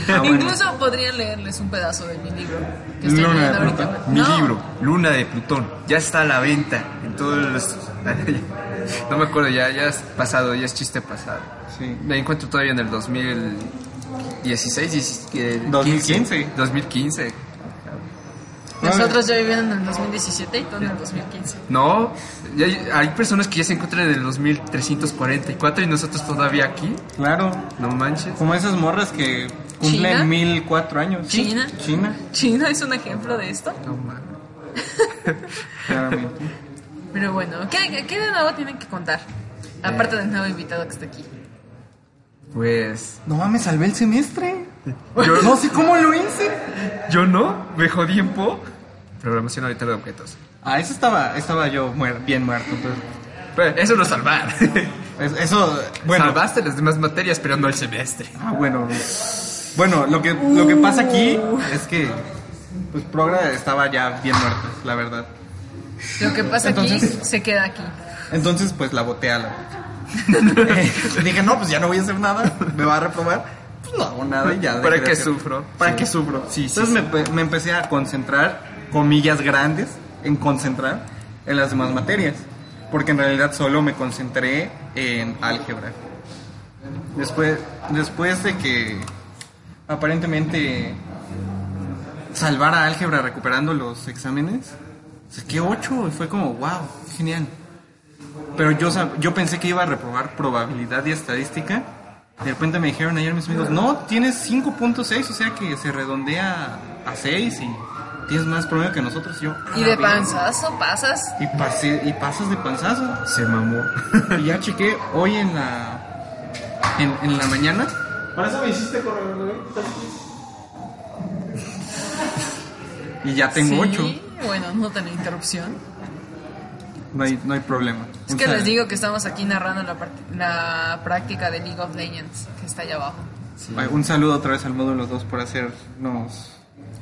Ah, bueno. Incluso podría leerles un pedazo de mi libro que estoy Luna de ahorita. Plutón. Mi No, libro, Luna de Plutón, ya está a la venta en todos los... No me acuerdo, ya, ya es pasado, ya es chiste pasado. Sí. Me encuentro todavía en el 2016, 17, 2015. 2015. Nosotros ya vivían en el 2017 y tú en el 2015. No, hay, hay personas que ya se encuentran en el 2344 y nosotros todavía aquí. Claro. No manches. Como esas morras que ¿China? cumplen mil cuatro años. ¿China? China, China es un ejemplo de esto. No mames. claramente. Pero bueno, ¿qué, qué de nuevo tienen que contar? Aparte del nuevo invitado que está aquí. Pues No mames, salvé el semestre. Yo- no sé cómo lo hice. yo no, me jodí en po. Programación ahorita de objetos. Ah, eso estaba, estaba yo muer- bien muerto. Entonces, Pero eso no es salvar. Es- eso, bueno. Salvaste las demás materias, pero no el semestre. Ah, bueno. Bueno, lo que, lo que pasa aquí es que, pues, Progra estaba ya bien muerto, la verdad. Lo que pasa Entonces- aquí se queda aquí. Entonces, pues, la boté a la Eh, Dije, no, pues ya no voy a hacer nada, me va a reprobar. Pues no hago nada y ya. ¿Para qué sufro? ¿Para Sí. qué sufro? Sí, sí, Entonces sí. Me, me empecé a concentrar, comillas grandes, en concentrar en las demás materias. Porque en realidad solo me concentré en álgebra. Después, después de que aparentemente salvara álgebra recuperando los exámenes, saqué 8 y fue como, wow, genial. Pero yo, yo pensé que iba a reprobar probabilidad y estadística. De repente me dijeron ayer mis amigos, no, tienes 5.6, o sea que se redondea a 6 y tienes más promedio que nosotros. Y yo, Y "Ah, de bien". panzazo pasas. Y, pasé, y pasas de panzazo. Se mamó. Y ya chequé hoy en la, en, en la mañana. Para eso me hiciste correr, güey. Y ya tengo Sí, 8. bueno, no tener interrupción. No hay, no hay problema. Es que les digo que estamos aquí narrando la, la práctica de League of Legends, que está allá abajo. Un saludo otra vez al módulo 2 por hacernos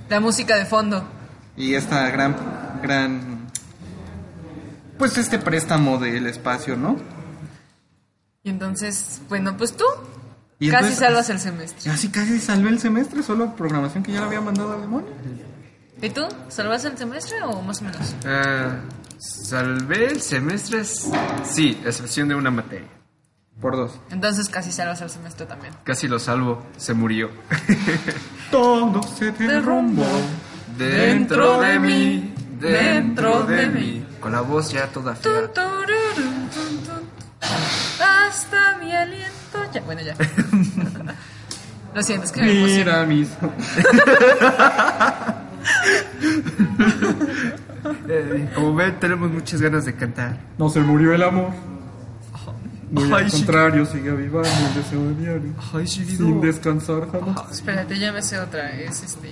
La música de fondo. Y esta gran, gran, pues este préstamo del espacio, ¿no? Y entonces, bueno, pues tú Y casi entonces- salvas el semestre. Así casi salvé el semestre, solo programación que ya la había mandado al demonio. ¿Y tú? ¿Salvas el semestre o más o menos? Ah, salvé el semestre, sí, a excepción de una materia. Por dos. Entonces casi salvas el semestre también. Casi lo salvo, se murió. Todo se derrumbó. Dentro de mí, dentro de mí. Con la voz ya toda fea. Hasta mi aliento. Ya, bueno, ya. Lo siento, es que me Mira mis... Eh, como ven, tenemos muchas ganas de cantar. No se murió el amor. Muy Ay, al sí. contrario, sigue avivando el deseo diario. Ay, sí, Sin descansar jamás. Espérate, ya me sé otra. Es este.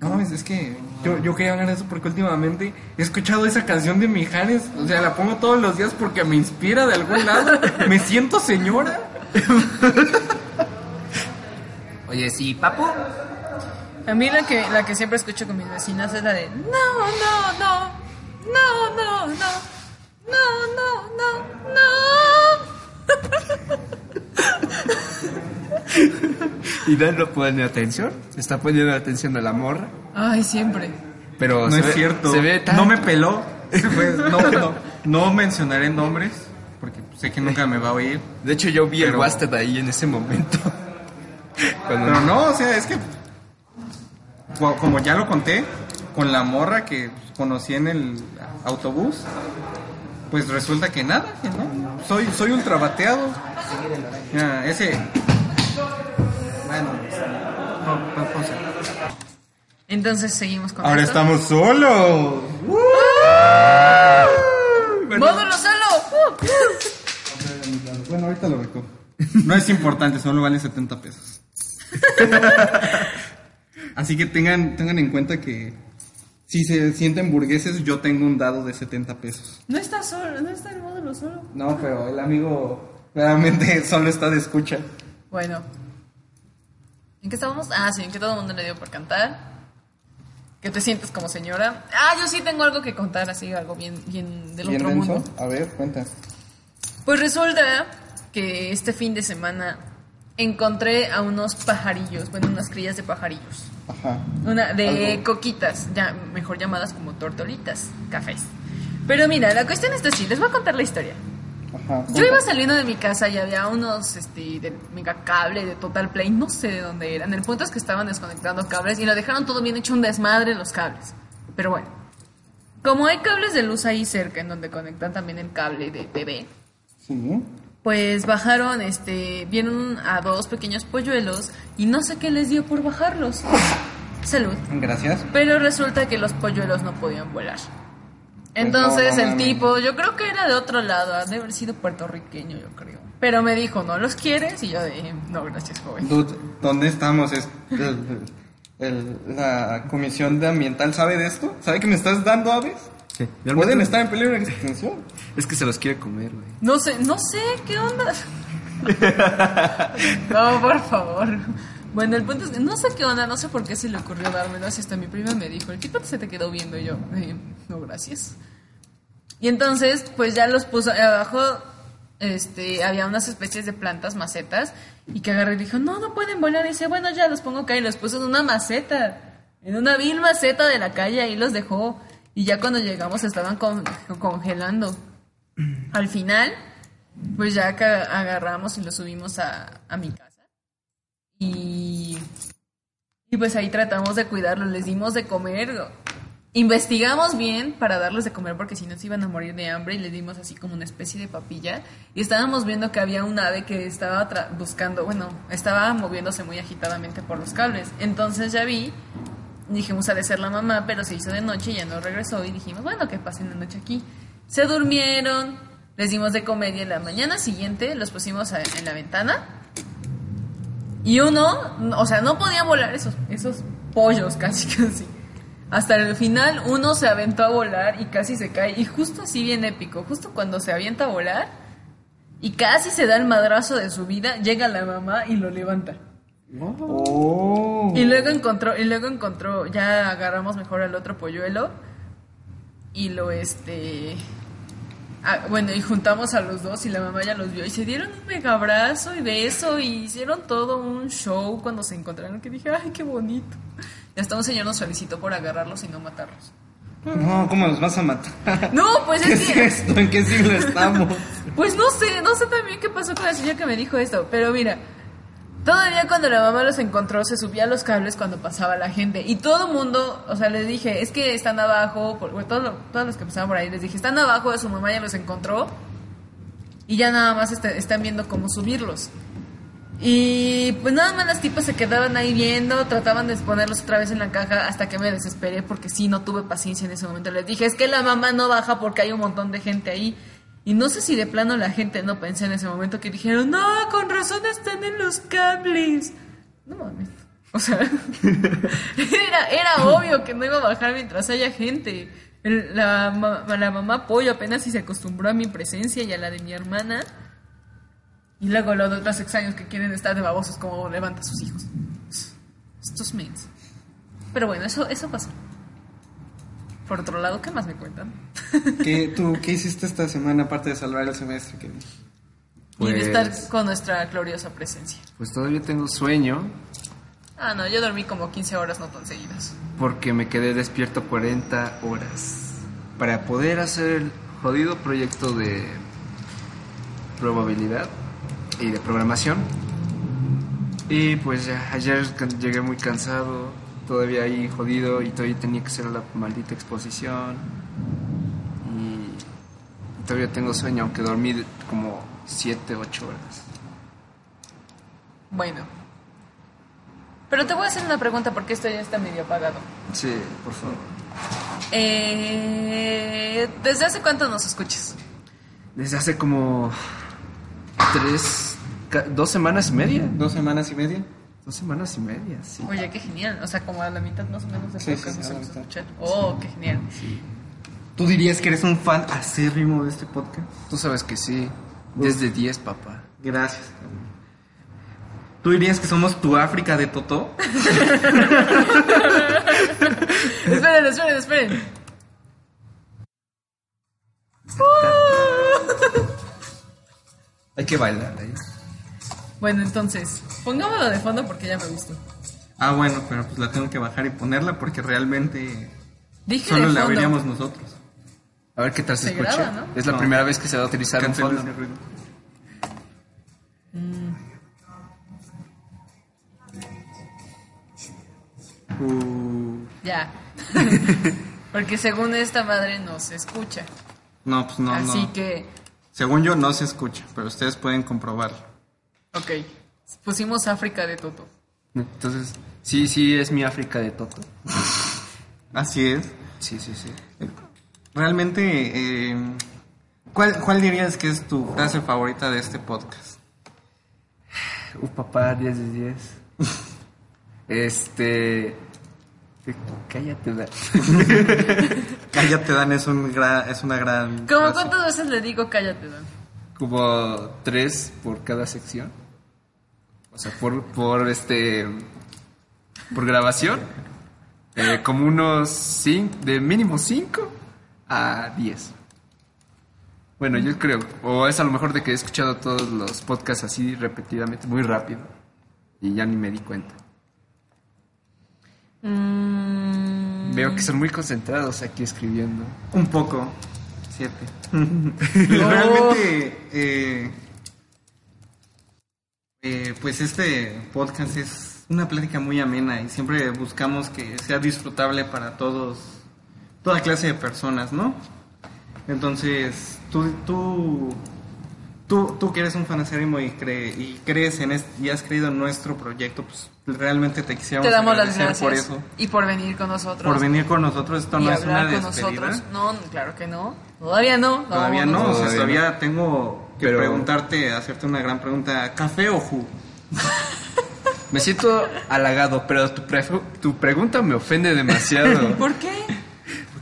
No mames, es que yo, yo quería hablar de eso porque últimamente he escuchado esa canción de Mijares. O sea, la pongo todos los días porque me inspira de algún lado. Me siento señora. Oye, sí, papu. A mí la que, la que siempre escucho con mis vecinas es la de No, no, no, no, no, no, no, no, no, no. Y Dan no pone atención. Está poniendo atención a la morra. Ay, siempre. Pero No se es ve- cierto. Se ve tan... No me peló. Pues, no, no, no mencionaré nombres porque sé que nunca me va a oír. De hecho, yo vi el Pero- Wasted ahí en ese momento. Cuando- Pero no, o sea, es que co- como ya lo conté, con la morra que conocí en el autobús, pues resulta que nada, que no. Soy, soy ultrabateado. Ese. Bueno, no, pa- pausa. Entonces seguimos con Ahora esto. estamos solos. ¡Módulo solo! ¡Uh! Bueno, ahorita lo recojo. No es importante, solo vale 70 pesos. Así que tengan, tengan en cuenta que si se sienten burgueses, yo tengo un dado de 70 pesos. No está solo, no está el módulo solo. No, pero el amigo realmente solo está de escucha. Bueno. ¿En qué estábamos? Ah, sí, en que todo el mundo le dio por cantar. Que te sientes como señora. Ah, yo sí tengo algo que contar, así, algo bien, bien del otro mundo. A ver, cuenta. Pues resulta que este fin de semana encontré a unos pajarillos, bueno, unas crías de pajarillos. Ajá. Una de Algo. coquitas, ya mejor llamadas como tortolitas, cafés. Pero mira, la cuestión es así, les voy a contar la historia. Ajá. Yo iba saliendo de mi casa y había unos este, de mega cable de Total Play, no sé de dónde eran. El punto es que estaban desconectando cables y lo dejaron todo bien hecho un desmadre los cables. Pero bueno, como hay cables de luz ahí cerca en donde conectan también el cable de TV, Sí. pues bajaron, este, vieron a dos pequeños polluelos y no sé qué les dio por bajarlos. Salud. Gracias. Pero resulta que los polluelos no podían volar. Entonces no, no el tipo, yo creo que era de otro lado, ha de haber sido puertorriqueño, yo creo. Pero me dijo, ¿no los quieres? Y yo de, no, gracias, joven. Dude, ¿dónde estamos? Es el- el- la comisión de ambiental sabe de esto? ¿Sabe que me estás dando aves? Sí. Pueden estar en peligro de extinción. Es que se los quiere comer, güey. No sé, no sé, ¿qué onda? no, por favor. Bueno, el punto es que no sé qué onda, no sé por qué se le ocurrió dármelo. Así hasta mi prima me dijo, ¿el qué se te quedó viendo? Y yo, "Eh, no, gracias. Y entonces, pues ya los puso abajo, este, había unas especies de plantas, macetas, y que agarré y dijo, no, no pueden volar. Y dice, bueno, ya los pongo acá y los puso en una maceta, en una vil maceta de la calle, ahí los dejó. Y ya cuando llegamos estaban con- congelando. Al final, pues ya agarramos y lo subimos a, a mi casa. Y, pues ahí tratamos de cuidarlos, les dimos de comer. Investigamos bien para darles de comer porque si no se iban a morir de hambre y les dimos así como una especie de papilla. Y estábamos viendo que había un ave que estaba buscando, bueno, estaba moviéndose muy agitadamente por los cables. Entonces ya vi, dijimos ha de ser la mamá, pero se hizo de noche y ya no regresó y dijimos, bueno, que pasen la noche aquí. Se durmieron, les dimos de comer y la mañana siguiente los pusimos en la ventana y uno, o sea, no podían volar esos, esos pollos casi casi. Hasta el final uno se aventó a volar y casi se cae. Y justo así bien épico, justo cuando se avienta a volar y casi se da el madrazo de su vida, llega la mamá y lo levanta. Oh. Y luego encontró, y luego encontró, ya agarramos mejor al otro polluelo y lo este ah, bueno, y juntamos a los dos y la mamá ya los vio y se dieron un mega abrazo y beso y hicieron todo un show cuando se encontraron que dije, ay, qué bonito. Y hasta un señor nos felicitó por agarrarlos y no matarlos. No, ¿cómo los vas a matar? No, pues ¿Qué es es que... esto? ¿En qué siglo estamos? Pues no sé, no sé también qué pasó con el señor que me dijo esto, pero mira, todavía cuando la mamá los encontró se subía los cables cuando pasaba la gente y todo mundo, o sea, les dije, es que están abajo, por, bueno, todos, lo- todos los que pasaban por ahí, les dije, están abajo, su mamá ya los encontró y ya nada más está- están viendo cómo subirlos. Y pues nada más las tipas se quedaban ahí viendo, trataban de ponerlos otra vez en la caja hasta que me desesperé porque sí, no tuve paciencia en ese momento. Les dije, es que la mamá no baja porque hay un montón de gente ahí. Y no sé si de plano la gente no pensé en ese momento que dijeron, no, con razón están en los cables. No mames. O sea, era, era obvio que no iba a bajar mientras haya gente. El- la, la mamá pollo apenas si se acostumbró a mi presencia y a la de mi hermana. Y luego los otros extraños que quieren estar de babosos como levanta a sus hijos. Estos mens. Pero bueno, eso, eso pasó. Por otro lado, ¿qué más me cuentan? ¿Qué, tú, ¿Qué hiciste esta semana aparte de salvar el semestre? Kevin? y de Pues- estar con nuestra gloriosa presencia. Pues todavía tengo sueño Ah, no, yo dormí como 15 horas no tan seguidas. porque me quedé despierto 40 horas para poder hacer el jodido proyecto de probabilidad y de programación. Y pues ya ayer llegué muy cansado, todavía ahí jodido y todavía tenía que hacer la maldita exposición. Y todavía tengo sueño, aunque dormí como 7, 8 horas. Bueno. Pero te voy a hacer una pregunta porque esto ya está medio apagado. Sí, por favor. Eh, ¿Desde hace cuánto nos escuchas? Desde hace como tres, dos semanas y media. ¿Dos semanas y media? Dos semanas y media, sí. Oye, qué genial. O sea, como a la mitad más o menos de Sí, podcast sí, escuchado. Oh, qué genial. ¿Tú dirías que eres un fan acérrimo de este podcast? Tú sabes que sí. Desde 10, papá. Gracias. ¿Tú dirías que somos tu África de Totó? esperen, esperen, esperen. Hay que bailar ahí. Bueno, entonces, pongámoslo de fondo porque ya me gustó. Ah, bueno, pero pues la tengo que bajar y ponerla porque realmente Dije solo la veríamos nosotros. A ver qué tal se, Se escucha. graba, ¿no? Es la No. primera vez que se va a utilizar un fondo. ese ruido. Uh, Ya. porque según esta madre no se escucha. no, pues no, Así no. que, Según yo no se escucha, pero ustedes pueden comprobarlo. Ok. Pusimos África de Toto. Entonces, sí, sí, es mi África de Toto. Así es. Sí, sí, sí. Realmente, eh, ¿cuál, ¿cuál dirías que es tu frase favorita de este podcast? Uh, papá, 10 de 10. este. Cállate, da. Cállate, Dan, es, un gra- es una gran... ¿Cómo frase. cuántas veces le digo cállate, Dan? Como 3 por cada sección. O sea, por, por este. Por grabación. Eh, como unos 5, de mínimo 5 a 10. Bueno, yo creo. O es a lo mejor de que he escuchado todos los podcasts así repetidamente, muy rápido. Y ya ni me di cuenta. Mm, Veo que son muy concentrados aquí escribiendo. Un poco. Realmente, eh, eh, pues este podcast es una plática muy amena y siempre buscamos que sea disfrutable para todos, toda clase de personas, ¿no? Entonces, tú, tú, tú, tú que eres un fanacérrimo y, cree, y crees en este, y has creído en nuestro proyecto, pues realmente te quisiéramos Te damos las gracias. por eso. Y por venir con nosotros. Por venir con nosotros, esto y no es una hablar con despedida. nosotros. No, claro que no. Todavía no. Todavía no, o sea, Todavía todavía tengo que Pero- preguntarte, hacerte una gran pregunta. ¿Café o jugo? Me siento halagado, pero tu, pre- tu pregunta me ofende demasiado. ¿Por qué?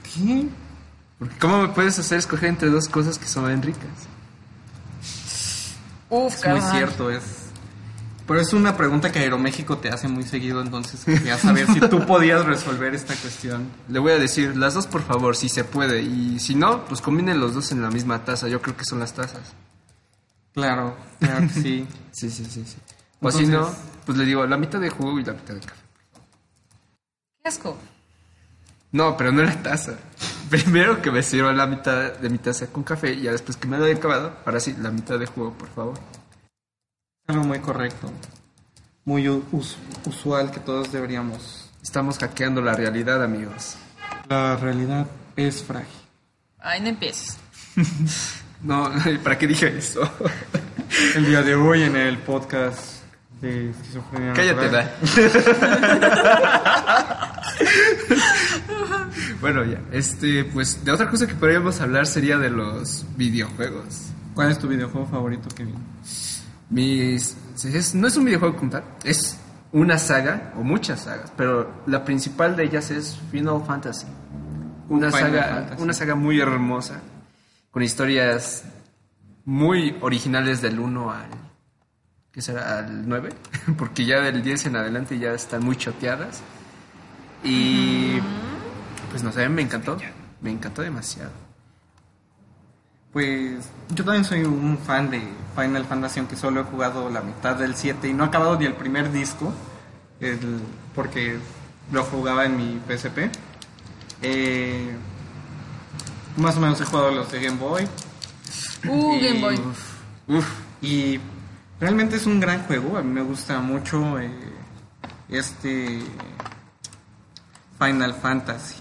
qué? Porque ¿cómo me puedes hacer escoger entre dos cosas que son bien ricas? Uf, Es muy cierto, es. Pero es una pregunta que Aeroméxico te hace muy seguido, entonces quería saber si tú podías resolver esta cuestión. Le voy a decir, las dos por favor, si se puede. Y si no, pues combinen los dos en la misma taza. Yo creo que son las tazas. Claro, claro que sí. Sí, sí, sí, sí. O si no, Entonces- pues le digo la mitad de jugo y la mitad de café. Qué asco. No, pero no la taza. Primero que me sirva la mitad de mi taza con café y ya después que me lo haya acabado, ahora sí, la mitad de jugo, por favor. Algo muy correcto. Muy us- usual que todos deberíamos. Estamos hackeando la realidad, amigos. La realidad es frágil. Ay, no empieces. No, ¿para qué dije eso? El día de hoy en el podcast de esquizofrenia. Cállate. Da. bueno, ya. Este, pues, de otra cosa que podríamos hablar sería de los videojuegos. ¿Cuál es tu videojuego favorito, Kevin? Mis. es- no es un videojuego como tal, es una saga, o muchas sagas, pero la principal de ellas es Final Fantasy. Una, Final saga, Fantasy. una saga muy hermosa, con historias muy originales del 1 al. ¿Qué será? Al 9, porque ya del 10 en adelante ya están muy choteadas. Y. Pues no sé, me encantó. Me encantó demasiado. Pues yo también soy un fan de Final Fantasy, aunque solo he jugado la mitad del 7 y no he acabado ni el primer disco, el- porque lo jugaba en mi PSP. Eh, más o menos he jugado los de Game Boy Uh, Y- Game Boy. Uf, y realmente es un gran juego. A mí me gusta mucho eh, este Final Fantasy.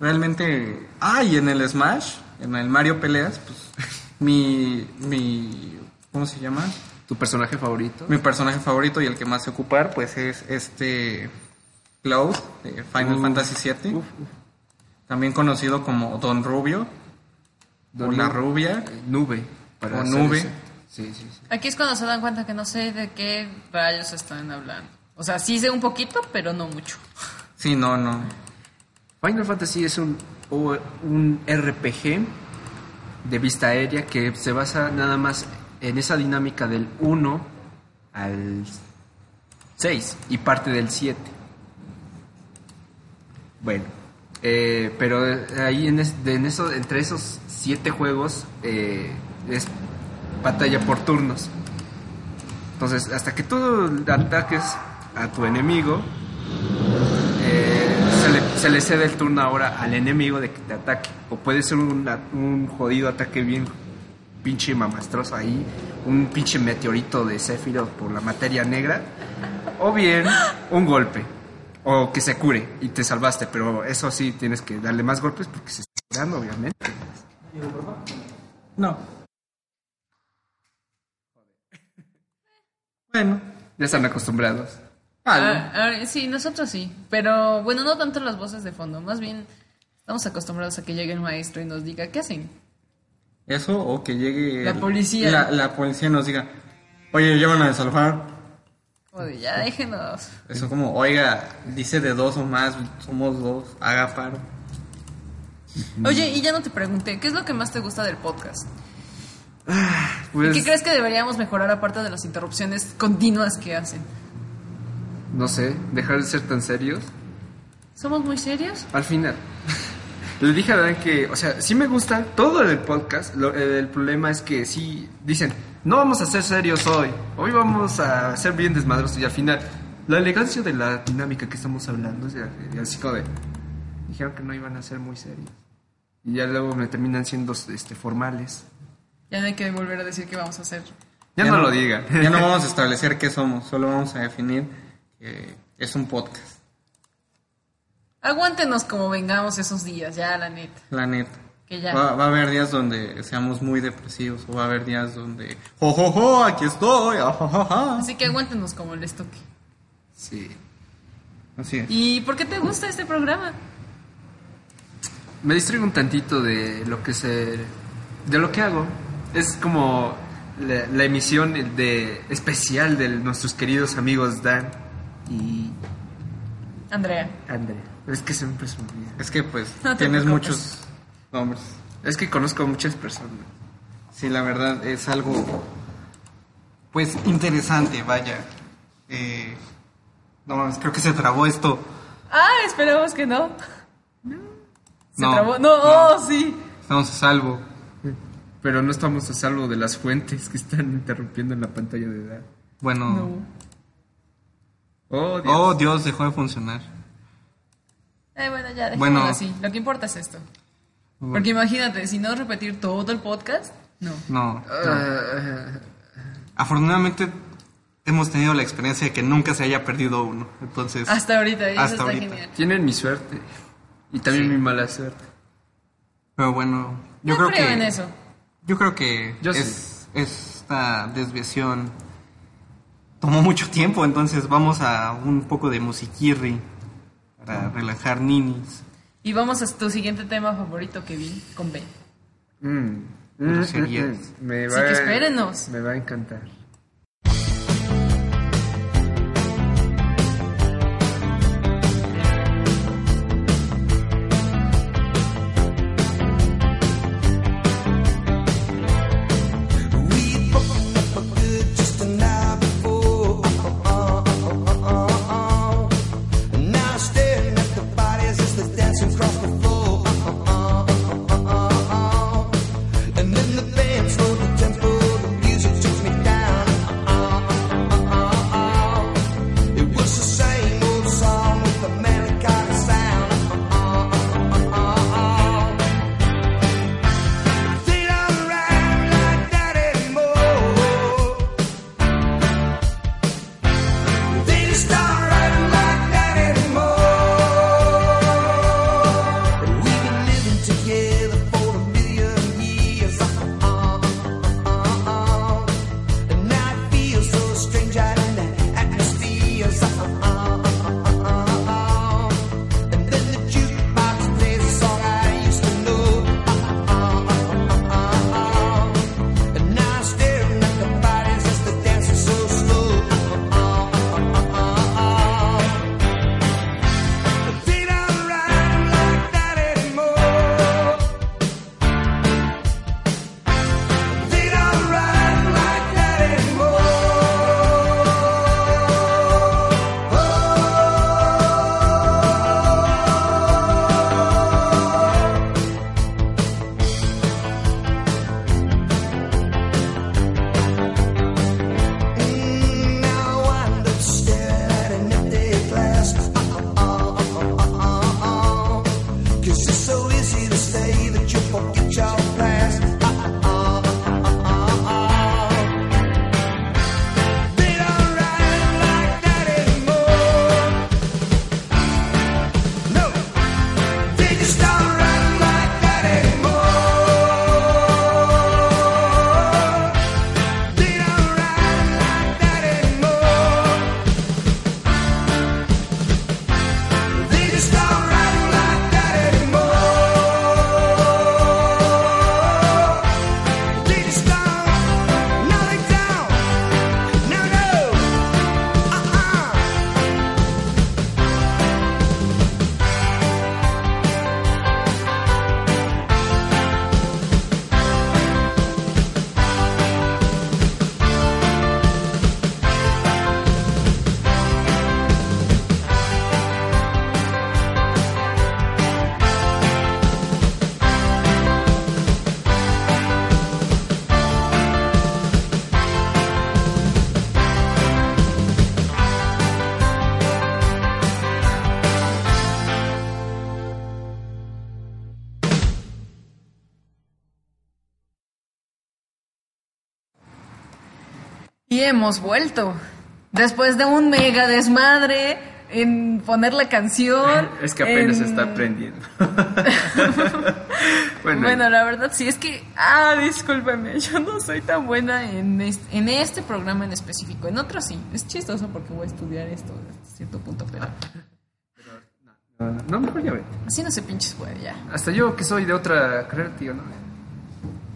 Realmente, ah, y en el Smash, en el Mario Peleas, pues mi mi ¿cómo se llama? tu personaje favorito. Mi personaje favorito y el que más sé ocupar, pues es este Cloud de Final Fantasy VII. También conocido como Don Rubio. o la rubia. Eh, Nube. O nube. ese. Sí, sí, sí. Aquí es cuando se dan cuenta que no sé de qué rayos están hablando. O sea, sí sé un poquito, pero no mucho. Sí, no, no. Final Fantasy es un, un RPG de vista aérea que se basa nada más en esa dinámica del 1 al 6 y parte del 7. Bueno, eh, pero ahí en, es- en eso, entre esos 7 juegos eh, es batalla por turnos. Entonces, hasta que tú ataques a tu enemigo, eh, se, le, se le cede el turno ahora al enemigo de que te ataque. O puede ser un, un jodido ataque bien pinche mamastroso ahí, un pinche meteorito de Sephiroth por la materia negra, o bien un golpe, o que se cure y te salvaste, pero eso sí tienes que darle más golpes porque se está curando, obviamente. No. Bueno. Ya están acostumbrados. Ah, ah, sí, nosotros sí. Pero bueno, no tanto las voces de fondo. Más bien estamos acostumbrados a que llegue el maestro y nos diga qué hacen. Eso o que llegue... La el- policía. La, la policía nos diga, oye, llevan a desalojar. Como de, ya déjenos. Eso como, oiga, dice de dos o más, somos dos, haga paro. Oye, y ya no te pregunté, ¿qué es lo que más te gusta del podcast? Pues, ¿Y qué crees que deberíamos mejorar aparte de las interrupciones continuas que hacen? no sé, dejar de ser tan serios. ¿Somos muy serios? Al final. Le dije a Dan que, o sea, sí me gusta todo el podcast. lo- el problema es que sí dicen, no vamos a ser serios hoy. Hoy vamos a ser bien desmadrosos. Y al final, la elegancia de la dinámica que estamos hablando, eh, así como de. Dijeron que no iban a ser muy serios. Y ya luego me terminan siendo este, formales. Ya no hay que volver a decir qué vamos a hacer. Ya, no, lo digan. Ya no vamos a establecer qué somos, solo vamos a definir que es un podcast, Aguántenos como vengamos esos días, ya, la neta. la neta. Que ya. Va, va a haber días donde seamos muy depresivos o va a haber días donde, ¡jo, jo, jo! Aquí estoy, ah, ja, ja, ja". Así que aguántenos como les toque. Sí. Así es. ¿Y por qué te gusta este programa? me distraigo un tantito de lo que se de lo que hago es como la, la emisión de especial de nuestros queridos amigos Dan y Andrea. Andrea. Es que siempre se me olvida. Es que pues No tienes preocupes. muchos nombres. Es que conozco a muchas personas. Sí, la verdad es algo pues interesante, vaya. Eh, no mames, creo que se trabó esto. Ah, esperemos que no. ¿Se No, trabó? No, no. oh, sí. Estamos a salvo. Pero no estamos a salvo de las fuentes que están interrumpiendo en la pantalla de Dan. Bueno. No. Oh, Dios. Oh, Dios, dejó de funcionar. Eh, bueno, ya, dejémoslo Bueno. así. Lo que importa es esto. Porque imagínate, si no repetir todo el podcast, no. No. no. Afortunadamente hemos tenido la experiencia de que nunca se haya perdido uno. Entonces. Hasta ahorita, eso Hasta está ahorita. genial. tienen mi suerte. Y también Sí. mi mala suerte. Pero bueno, yo No creo creo que. en eso. Yo creo que Yo es, esta desviación tomó mucho tiempo, entonces vamos a un poco de musiquirri para relajar ninis. Y vamos a tu siguiente tema favorito, Kevin, con B. Mm. Groserías. Me Así que espérenos. Me va a encantar. Hemos vuelto. Después de un mega desmadre en poner la canción. Es que apenas en- está aprendiendo. bueno, Bueno, la verdad sí, es que, ah, discúlpeme, yo no soy tan buena en este, en este programa en específico. En otros sí, es chistoso porque voy a estudiar esto hasta cierto punto, pero no, no, no, mejor ya ve. así no se pinches puede ya. Hasta yo que soy de otra carrera, tío, ¿no?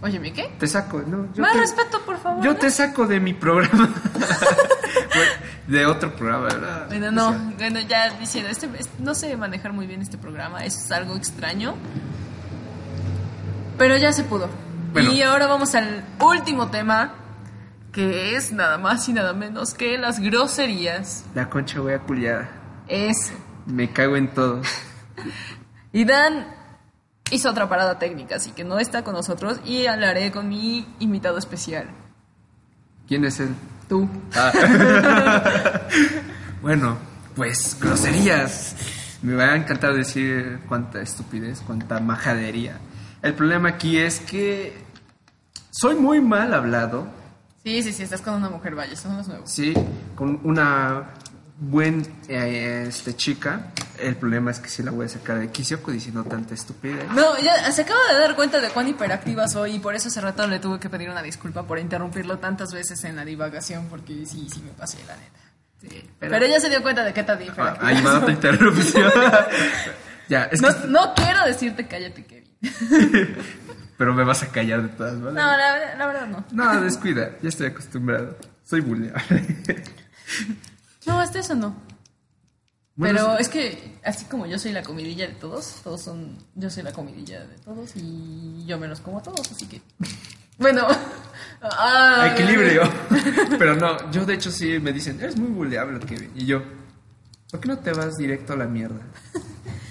Óyeme, ¿qué? Te saco, ¿no? Yo Más te- respeto, por favor. Yo ¿no? te saco de mi programa. De otro programa, ¿verdad? Bueno, O no, sea, bueno, ya diciendo, este, es- no sé manejar muy bien este programa, es algo extraño. Pero ya se pudo. Bueno. Y ahora vamos al último tema, que es nada más y nada menos que las groserías. La concha voy a culiar. Eso. Me cago en todo. Y Dan hizo otra parada técnica, así que no está con nosotros y hablaré con mi invitado especial, ¿Quién es él? tú. Bueno, pues groserías. Me va a encantar decir cuánta estupidez, cuánta majadería. El problema aquí es que soy muy mal hablado, Sí, sí, sí, estás con una mujer, vaya, eso no es nuevo. sí, con una buen eh, este, chica. El problema es que sí la voy a sacar de quicio diciendo tanta estupidez. No, ya se acaba de dar cuenta de cuán hiperactiva soy y por eso hace rato le tuve que pedir una disculpa por interrumpirlo tantas veces en la divagación porque sí, sí me pasé, la neta. Sí, Pero, ella se dio cuenta de qué tan hiperactiva Ah, ahí va otra interrupción. ya, es No, que- no quiero decirte cállate, Kevin. pero me vas a callar de todas maneras. No, la, verdad- la verdad no. No, descuida, ya estoy acostumbrado. Soy vulnerable. No, hasta eso no. Bueno, Pero sí. es que así como yo soy la comidilla de todos, todos son, yo soy la comidilla de todos y yo me los como a todos, así que... Bueno, ah, Equilibrio. Pero no, yo de hecho sí me dicen, eres muy buleable, Kevin. Y yo, ¿por qué no te vas directo a la mierda?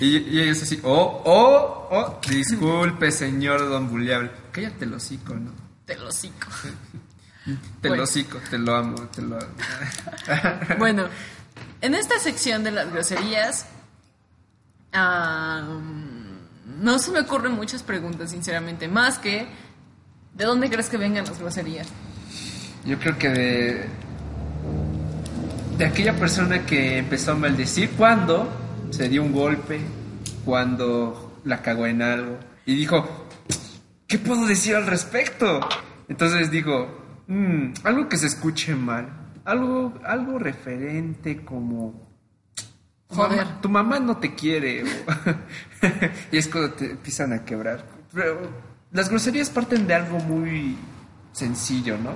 Y, y ellos así, oh, oh, oh, disculpe, señor don buleable. Cállate el hocico, ¿no? Te lo cico. Te Bueno. lo hocico, te lo amo, te lo amo. Bueno, en esta sección de las groserías, no se me ocurren muchas preguntas, sinceramente, más que ¿de dónde crees que vengan las groserías? Yo creo que de. De aquella persona que empezó a maldecir cuando se dio un golpe, cuando la cagó en algo y dijo: ¿Qué puedo decir al respecto? Entonces digo: "Mm, algo que se escuche mal, algo, algo referente como. "Tu Joder. mamá- tu mamá no te quiere. y es cuando te empiezan a quebrar. Pero las groserías parten de algo muy sencillo, ¿no?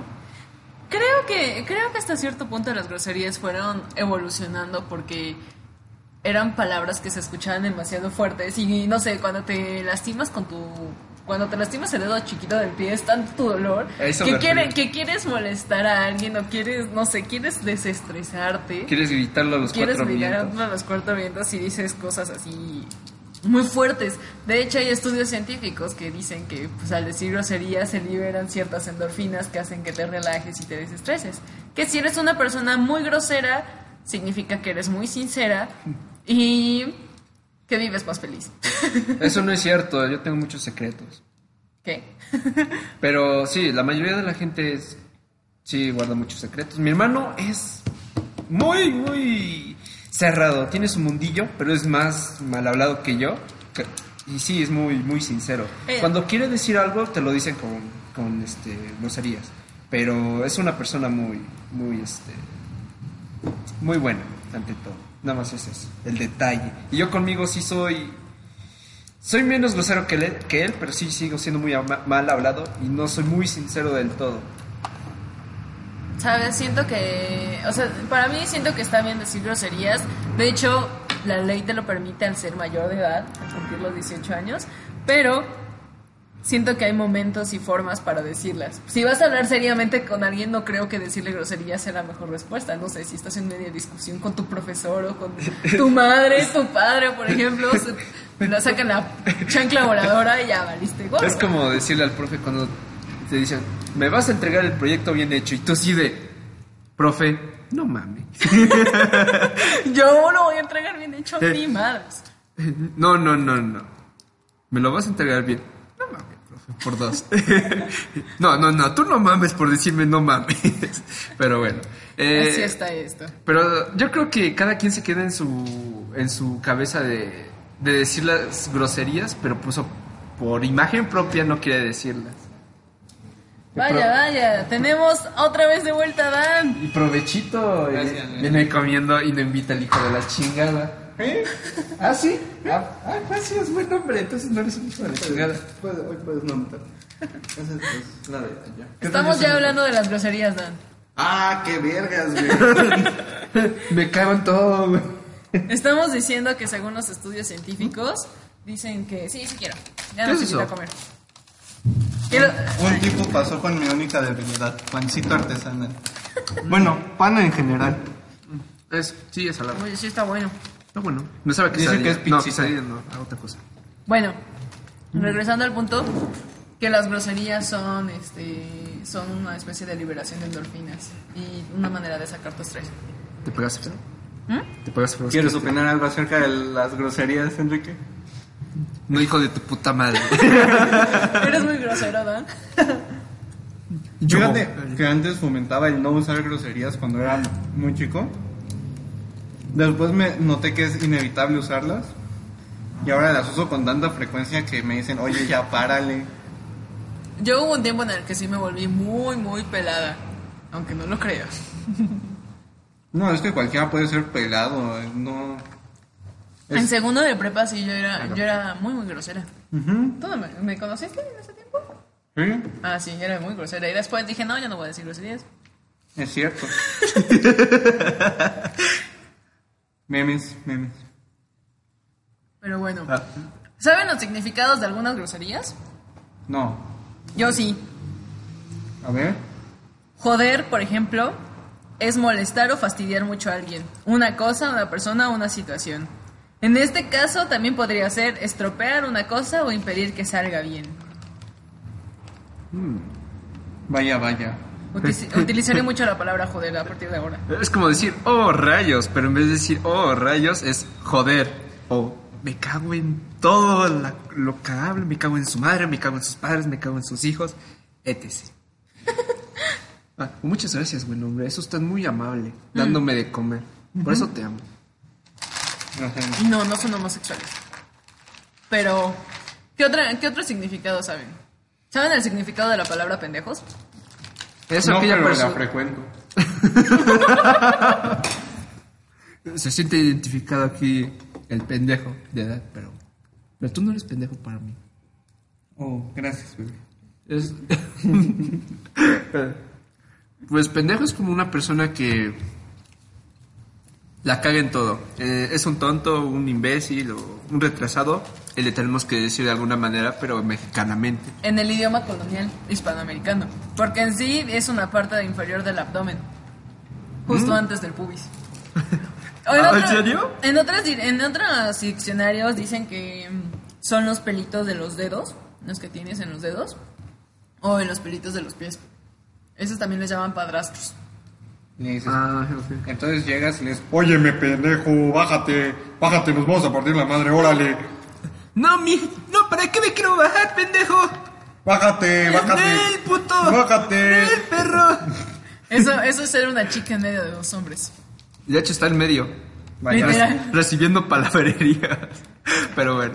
Creo que, creo que hasta cierto punto las groserías fueron evolucionando porque eran palabras que se escuchaban demasiado fuertes y no sé, cuando te lastimas con tu... Cuando te lastimas el dedo chiquito del pie es tanto tu dolor eso que, quiere, que quieres molestar a alguien o quieres, no sé, quieres desestresarte. Quieres gritarlo a los quieres cuatro vientos. a los cuatro vientos y dices cosas así muy fuertes. De hecho, hay estudios científicos que dicen que pues, al decir groserías se liberan ciertas endorfinas que hacen que te relajes y te desestreses. Que si eres una persona muy grosera, significa que eres muy sincera y que vives más feliz. Eso no es cierto, yo tengo muchos secretos. ¿Qué? Pero sí, la mayoría de la gente es, sí guarda muchos secretos. Mi hermano es muy, muy cerrado, tiene su mundillo, pero es más mal hablado que yo. Y sí, es muy, muy sincero. Eh. Cuando quiere decir algo, te lo dicen con, con este, groserías. Pero es una persona muy, muy, este, muy buena, ante todo. Nada más es eso, el detalle. Y yo conmigo sí soy soy menos grosero que él, que él, pero sí sigo siendo muy mal hablado y no soy muy sincero del todo. ¿Sabes? Siento que, o sea, para mí siento que está bien decir groserías. De hecho, la ley te lo permite al ser mayor de edad, al cumplir los 18 años, pero siento que hay momentos y formas para decirlas. Si vas a hablar seriamente con alguien, no creo que decirle groserías sea la mejor respuesta. No sé, si estás en media discusión con tu profesor o con tu madre, tu padre, por ejemplo, se, la sacan la chancla voladora y ya valiste. gorro. Es como decirle al profe cuando te dicen, me vas a entregar el proyecto bien hecho y tú así de, profe, no mames. Yo lo voy a entregar bien hecho ni madres. No, no, no, no. ¿Me lo vas a entregar bien? Por dos. no, no, no, tú no mames por decirme no mames. Pero bueno. eh, Así está esto. Pero yo creo que cada quien se queda en su, en su cabeza de, de decir las groserías, pero pues, por imagen propia no quiere decirlas. Vaya, vaya, tenemos otra vez de vuelta a Dan. Y provechito, eh, Gracias, viene comiendo y no invita el hijo de la chingada. ¿Eh? ¿Ah, sí? Ah, ah, gracias, buen nombre. Entonces no eres un hijo de la chingada. Puedes, hoy puedes no notar. Esa es pues, la de allá. ¿Qué Estamos ya hablando de las groserías, Dan. Ah, qué vergas, güey. Me cago en todo, güey. Estamos diciendo que según los estudios científicos, dicen que sí, sí quiero. Ya ¿Qué no es a eso? comer. Quiero... Un tipo pasó con mi única debilidad, pancito artesanal. Bueno, pan en general. Es, sí, es salado. Oye, sí está bueno. Está bueno. No sabe que Dice que es No, quesadilla no, a otra cosa. Bueno, regresando al punto, que las groserías son, este, son una especie de liberación de endorfinas y una manera de sacar tu estrés. ¿Te pegaste feo? ¿Mm? ¿Te pegaste feo? ¿Quieres opinar algo acerca de las groserías, Enrique? No, hijo de tu puta madre. Eres muy grosero, Dan. Yo. Fíjate que antes fomentaba el no usar groserías cuando era muy chico. Después me noté que es inevitable usarlas. Y ahora las uso con tanta frecuencia que me dicen, oye, ya párale. Yo hubo un tiempo en el que sí me volví muy, muy pelada. Aunque no lo creas. No, es que cualquiera puede ser pelado. eh, No. Es- En segundo de prepa sí, yo era, yo era muy, muy grosera. Ujú, ¿Tú me, me conociste en ese tiempo? sí, Ah, sí, era muy grosera. Y después dije, no, ya no voy a decir groserías. es cierto. memes, memes. Pero bueno. Ah, ¿Saben los significados de algunas groserías? no. Yo sí. A ver. Joder, por ejemplo, es molestar o fastidiar mucho a alguien. Una cosa, una persona o una situación. En este caso también podría ser estropear una cosa o impedir que salga bien. Vaya, vaya. Uti- utilizaré mucho la palabra joder a partir de ahora. Es como decir, oh rayos, pero en vez de decir, oh rayos, es joder. O me cago en todo la- lo cagable, me cago en su madre, me cago en sus padres, me cago en sus hijos, etc. Ah, muchas gracias, buen hombre. Eso está muy amable, dándome de comer. Por eso te amo. No, no son homosexuales. Pero, ¿qué, otra, ¿qué otro significado saben? ¿Saben el significado de la palabra pendejos? Es no, aquella pero la frecuento. Se siente identificado aquí el pendejo de edad, pero. Pero tú no eres pendejo para mí. Oh, gracias, bebé. Es... pues pendejo es como una persona que la caga en todo. Eh, es un tonto, un imbécil o un retrasado. Y le tenemos que decir de alguna manera, pero mexicanamente. En el idioma colonial hispanoamericano. Porque en sí es una parte inferior del abdomen. Justo antes del pubis. O ¿Ah, ¿en otro- serio? En, otras, di- en otros diccionarios dicen que mm, son los pelitos de los dedos, los que tienes en los dedos, o en los pelitos de los pies. Esos también les llaman padrastros. Dices, Ah, ok. Entonces llegas y les, óyeme pendejo, bájate, bájate, nos vamos a partir la madre, órale, No, mi. No, ¿para qué me quiero bajar, pendejo? bájate, bájate, ¡Nel, puto! bájate. ¡Nel, perro! Eso, eso es ser una chica en medio de dos hombres. De hecho, está en medio. Vaya. Recibiendo palabrerías. Pero bueno.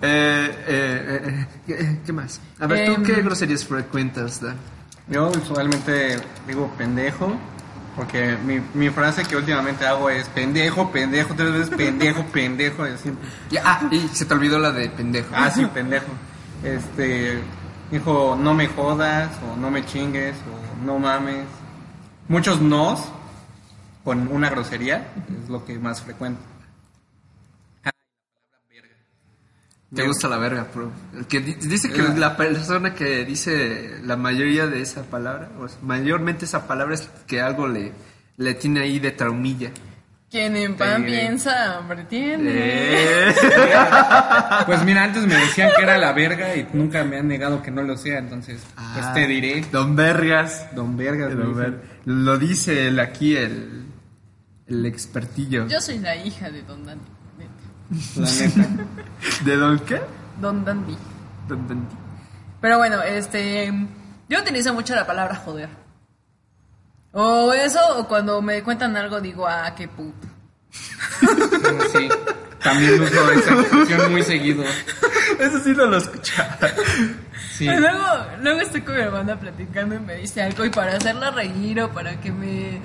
Eh, eh, eh, eh, ¿qué, qué más? A ver, ¿tú Em, qué groserías frecuentas, Dan? Yo usualmente digo pendejo, porque mi, mi frase que últimamente hago es pendejo, pendejo, tres veces pendejo, pendejo, y así. Ya, ah, y se te olvidó la de pendejo. Ah, sí, pendejo. Este, dijo, no me jodas, o no me chingues, o no mames. Muchos nos, con una grosería, es lo que más frecuento. Te gusta la verga, bro. Que di- dice que la persona que dice la mayoría de esa palabra, o sea, mayormente esa palabra es que algo le, le tiene ahí de traumilla. Quien en pan piensa, hombre, tiene. Eh. Pues mira, antes me decían que era la verga y nunca me han negado que no lo sea, entonces, pues te diré. Don Vergas. Don Vergas, me Don dicen. Ver- Lo dice el, aquí el, el expertillo. Yo soy la hija de Don Dandy. Neta. la neta. ¿De Don qué? Don Dandy. Don Dandy. Pero bueno, este. Yo utilizo mucho la palabra joder. O eso, o cuando me cuentan algo digo, ah, qué puto. Sí, también uso esa expresión muy seguido. Eso sí no lo escuchaba. Sí. Luego, luego estoy con mi hermana platicando y me dice algo y para hacerla reír o para que me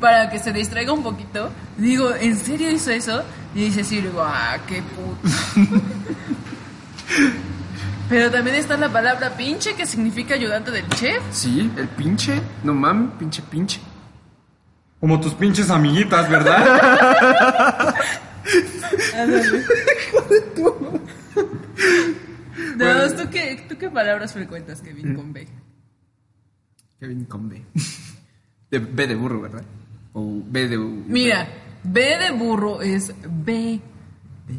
para que se distraiga un poquito, digo, ¿en serio hizo eso? Y dice sí, digo, ah, qué puto. Pero también está la palabra pinche que significa ayudante del chef. Sí, el pinche. No mames, pinche pinche. Como tus pinches amiguitas, ¿verdad? No, ¿tú qué, ¿tú qué palabras frecuentas, Kevin, con B? Kevin con B. De, B de burro, ¿verdad? O B de... Mira, B de burro es B.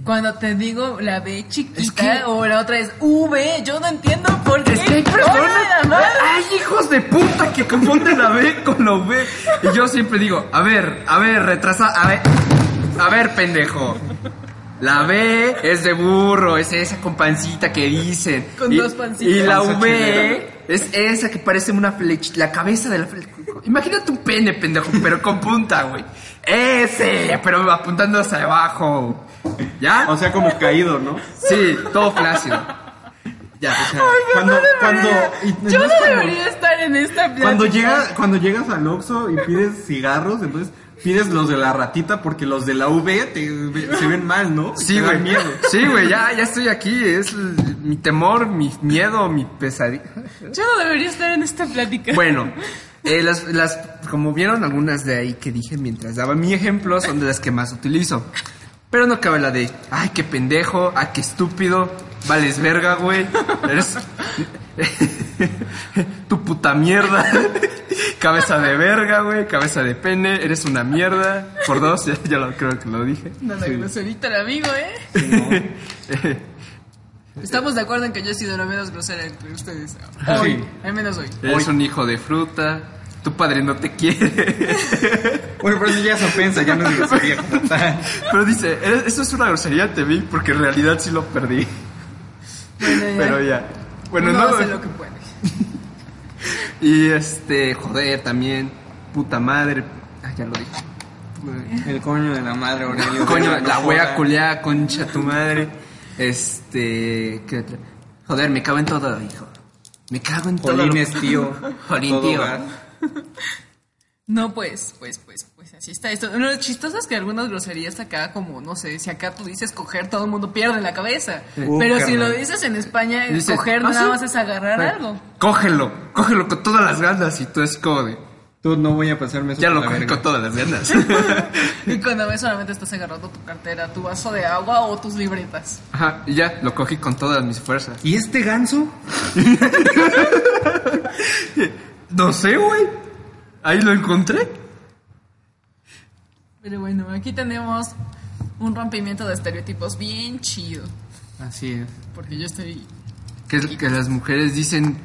Cuando te digo la B chiquita Es que- o la otra es V, yo no entiendo por qué. Es que hay hijos de puta que confunden la B con la V. Y yo siempre digo, a ver, a ver, retrasa, a ver, a ver, pendejo. La B es de burro, es esa con pancita que dicen. Con y, dos pancitas. Y la Panza V es esa que parece una flecha, la cabeza de la flecha. Imagínate un pene, pendejo, pero con punta, güey. Ese, pero apuntando hacia abajo. ¿Ya? O sea, como caído, ¿no? Sí, todo flácido. Ya, o sea, Cuando, cuando, y- Yo no no es cuando- debería estar en esta plática. Cuando, llega, cuando llegas al Oxxo y pides cigarros, entonces pides los de la ratita porque los de la V te- se ven mal, ¿no? Sí, güey. miedo. Sí, güey, ya, ya estoy aquí. Es mi temor, mi miedo, mi pesadilla. Yo no debería estar en esta plática. Bueno, eh, las, las, como vieron algunas de ahí que dije mientras daba mi ejemplo, son de las que más utilizo. Pero no cabe la de, ay, qué pendejo, ay, qué estúpido, vales verga, güey. Eres tu puta mierda. Cabeza de verga, güey, cabeza de pene, eres una mierda. Por dos, ya, ya lo creo que lo dije. No, la groserita el amigo, ¿eh? Estamos de acuerdo en que yo he sido la menos grosera entre ustedes. Hoy, Sí. al menos hoy. Eres un hijo de fruta. Tu padre no te quiere. Bueno, pero eso ya es ofensa, ya no es grosería como tal. Pero dice, "Eh, eso es una grosería, te vi, porque en realidad sí lo perdí. Bueno, ya. Pero ya. Bueno, Uno no. hace lo que puede. Y este, joder, también. Puta madre. Ah, ya lo dije. El coño de la madre, Aurelio. Coño, la wea culeada, concha tu madre. Este. ¿Qué otra? Joder, me cago en todo, hijo. Me cago en todo. Jolines, tío. Jolín, Todo tío. gas. No, pues, pues, pues así está esto. Lo chistoso es que algunas groserías acá, como, no sé, si acá tú dices coger, todo el mundo pierde la cabeza. Uh, Pero si lo dices en España, el coger "Ah, nada sí". más es agarrar algo. Cógelo, cógelo con todas las ganas. Y tú es como de. Tú no voy a pasarme eso Ya lo cogí con todas las ganas. Y cuando ves solamente estás agarrando tu cartera, tu vaso de agua o tus libretas. Ajá, y ya, lo cogí con todas mis fuerzas. ¿Y este ganso? No sé, güey. Ahí lo encontré. Pero bueno, aquí tenemos un rompimiento de estereotipos bien chido. Así es. Porque yo estoy... Que, que las mujeres dicen,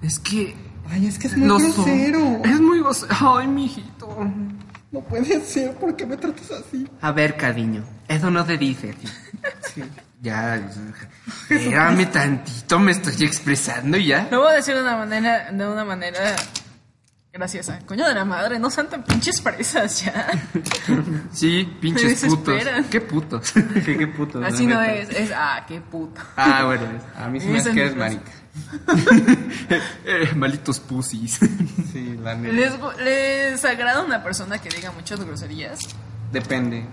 es que Ay, es que es no son- Es muy grosero. Ay, mijito. No puede ser, ¿por qué me tratas así? A ver, cariño, eso no se dice. así. Ya, espérame tantito, me estoy expresando y ya. Lo voy a decir de una manera, de una manera graciosa. Coño de la madre, no sean tan pinches presas ya. Sí, pinches putos. ¿Qué putos? ¿Qué, qué puto? Así no neta. es, es ah, qué puto. Ah, bueno. A mí sí me hace que eres marica. Eh, malitos pussies. Sí, la neta. ¿Les, ¿Les agrada una persona que diga muchas groserías? Depende.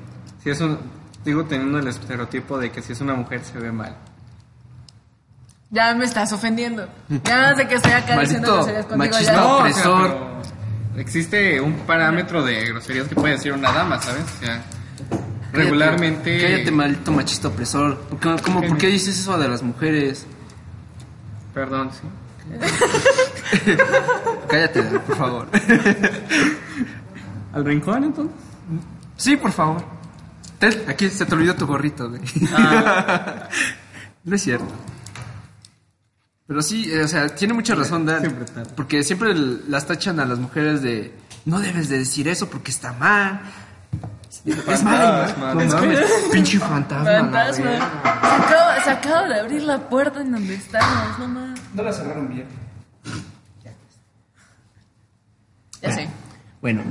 Si es un... Digo teniendo el estereotipo de que si es una mujer se ve mal. Ya me estás ofendiendo. Ya sé que estoy acá diciendo groserías contigo. machista. Ya. No, o sea, opresor. pero existe un parámetro de groserías que puede decir una dama, ¿sabes? O sea, regularmente... Cállate, maldito machista opresor. ¿Por qué, cómo- ¿Qué ¿por me- qué dices eso de las mujeres? Perdón, sí. Cállate, por favor. ¿Al rincón entonces? Sí, por favor. Ten, aquí se te olvidó tu gorrito, güey. Ah. no es cierto. Pero sí, eh, o sea, tiene mucha razón Dan. Siempre tarde. Porque siempre las tachan a las mujeres de no debes de decir eso porque está mal. Es mal. Fantasma, No es mames, pinche fantasma. la Fantasma. verga. Se acaba, se acaba de abrir la puerta en donde estamos, no más. No la cerraron bien. Ya sé. Bueno,